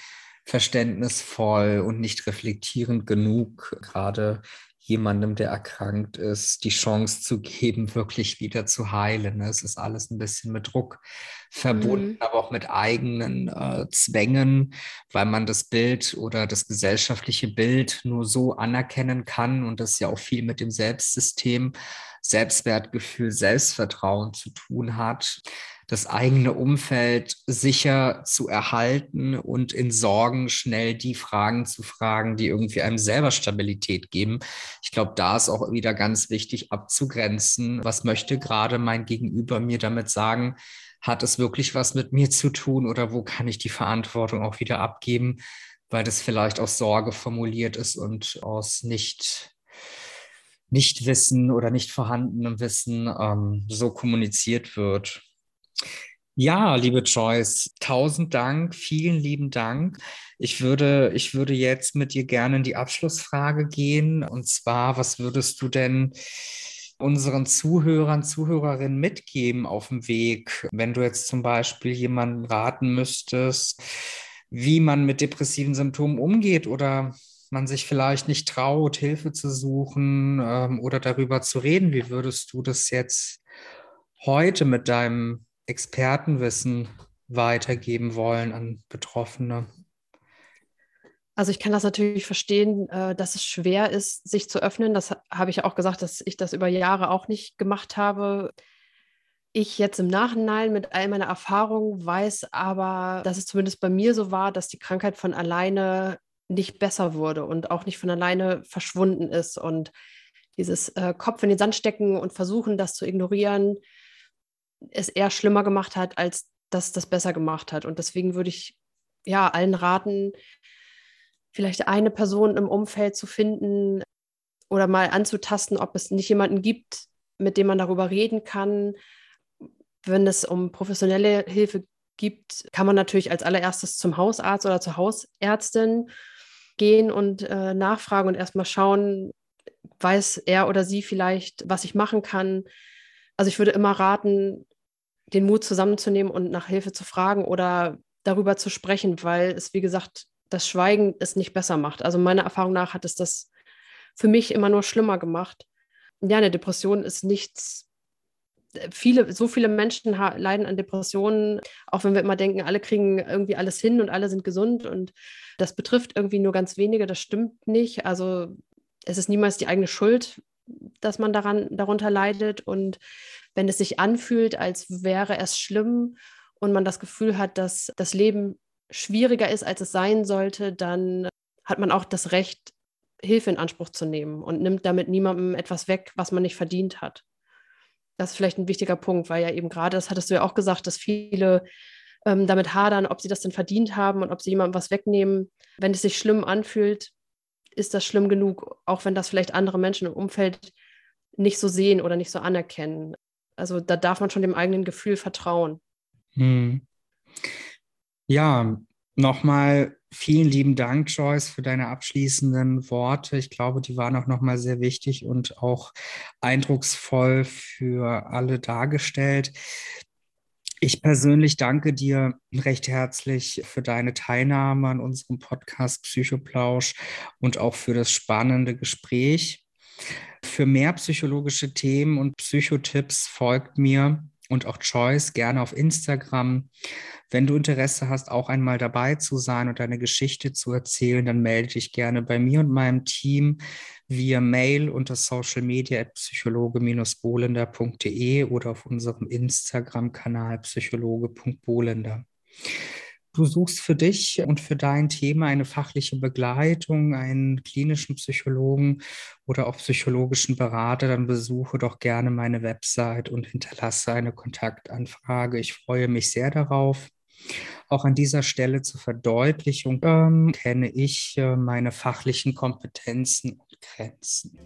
verständnisvoll und nicht reflektierend genug, gerade jemandem, der erkrankt ist, die Chance zu geben, [laughs] wirklich wieder zu heilen. Ne? Es ist alles ein bisschen mit Druck verbunden, mhm. aber auch mit eigenen äh, Zwängen, weil man das Bild oder das gesellschaftliche Bild nur so anerkennen kann und das ja auch viel mit dem Selbstsystem, Selbstwertgefühl, Selbstvertrauen zu tun hat das eigene Umfeld sicher zu erhalten und in Sorgen schnell die Fragen zu fragen, die irgendwie einem selber Stabilität geben. Ich glaube, da ist auch wieder ganz wichtig abzugrenzen, was möchte gerade mein Gegenüber mir damit sagen, hat es wirklich was mit mir zu tun oder wo kann ich die Verantwortung auch wieder abgeben, weil das vielleicht aus Sorge formuliert ist und aus nicht Nichtwissen oder nicht vorhandenem Wissen ähm, so kommuniziert wird. Ja, liebe Joyce, tausend Dank, vielen lieben Dank. Ich würde, ich würde jetzt mit dir gerne in die Abschlussfrage gehen. Und zwar, was würdest du denn unseren Zuhörern, Zuhörerinnen mitgeben auf dem Weg, wenn du jetzt zum Beispiel jemanden raten müsstest, wie man mit depressiven Symptomen umgeht oder man sich vielleicht nicht traut, Hilfe zu suchen ähm, oder darüber zu reden. Wie würdest du das jetzt heute mit deinem Expertenwissen weitergeben wollen an Betroffene? Also ich kann das natürlich verstehen, äh, dass es schwer ist, sich zu öffnen. Das habe ich auch gesagt, dass ich das über Jahre auch nicht gemacht habe. Ich jetzt im Nachhinein mit all meiner Erfahrung weiß aber, dass es zumindest bei mir so war, dass die Krankheit von alleine nicht besser wurde und auch nicht von alleine verschwunden ist. Und dieses äh, Kopf in den Sand stecken und versuchen, das zu ignorieren, es eher schlimmer gemacht hat, als dass das besser gemacht hat. Und deswegen würde ich ja allen raten, vielleicht eine Person im Umfeld zu finden oder mal anzutasten, ob es nicht jemanden gibt, mit dem man darüber reden kann. Wenn es um professionelle Hilfe gibt, kann man natürlich als allererstes zum Hausarzt oder zur Hausärztin gehen und äh, nachfragen und erstmal schauen, weiß er oder sie vielleicht, was ich machen kann. Also ich würde immer raten, den Mut zusammenzunehmen und nach Hilfe zu fragen oder darüber zu sprechen, weil es, wie gesagt, das Schweigen es nicht besser macht. Also meiner Erfahrung nach hat es das für mich immer nur schlimmer gemacht. Ja, eine Depression ist nichts. Viele, so viele Menschen leiden an Depressionen, auch wenn wir immer denken, alle kriegen irgendwie alles hin und alle sind gesund und das betrifft irgendwie nur ganz wenige, das stimmt nicht. Also es ist niemals die eigene Schuld, dass man daran, darunter leidet. Und wenn es sich anfühlt, als wäre es schlimm und man das Gefühl hat, dass das Leben schwieriger ist, als es sein sollte, dann hat man auch das Recht, Hilfe in Anspruch zu nehmen und nimmt damit niemandem etwas weg, was man nicht verdient hat. Das ist vielleicht ein wichtiger Punkt, weil ja eben gerade, das hattest du ja auch gesagt, dass viele ähm, damit hadern, ob sie das denn verdient haben und ob sie jemandem was wegnehmen. Wenn es sich schlimm anfühlt, ist das schlimm genug, auch wenn das vielleicht andere Menschen im Umfeld nicht so sehen oder nicht so anerkennen. Also da darf man schon dem eigenen Gefühl vertrauen. Hm. Ja, nochmal vielen lieben Dank, Joyce, für deine abschließenden Worte. Ich glaube, die waren auch nochmal sehr wichtig und auch eindrucksvoll für alle dargestellt. Ich persönlich danke dir recht herzlich für deine Teilnahme an unserem Podcast Psychoplausch und auch für das spannende Gespräch. Für mehr psychologische Themen und Psychotipps folgt mir und auch Choice gerne auf Instagram. Wenn du Interesse hast, auch einmal dabei zu sein und deine Geschichte zu erzählen, dann melde dich gerne bei mir und meinem Team via Mail unter social media at psychologe-bolender.de oder auf unserem Instagram-Kanal psychologe.bolender. Du suchst für dich und für dein Thema eine fachliche Begleitung, einen klinischen Psychologen oder auch psychologischen Berater, dann besuche doch gerne meine Website und hinterlasse eine Kontaktanfrage. Ich freue mich sehr darauf. Auch an dieser Stelle zur Verdeutlichung ähm, kenne ich äh, meine fachlichen Kompetenzen und Grenzen.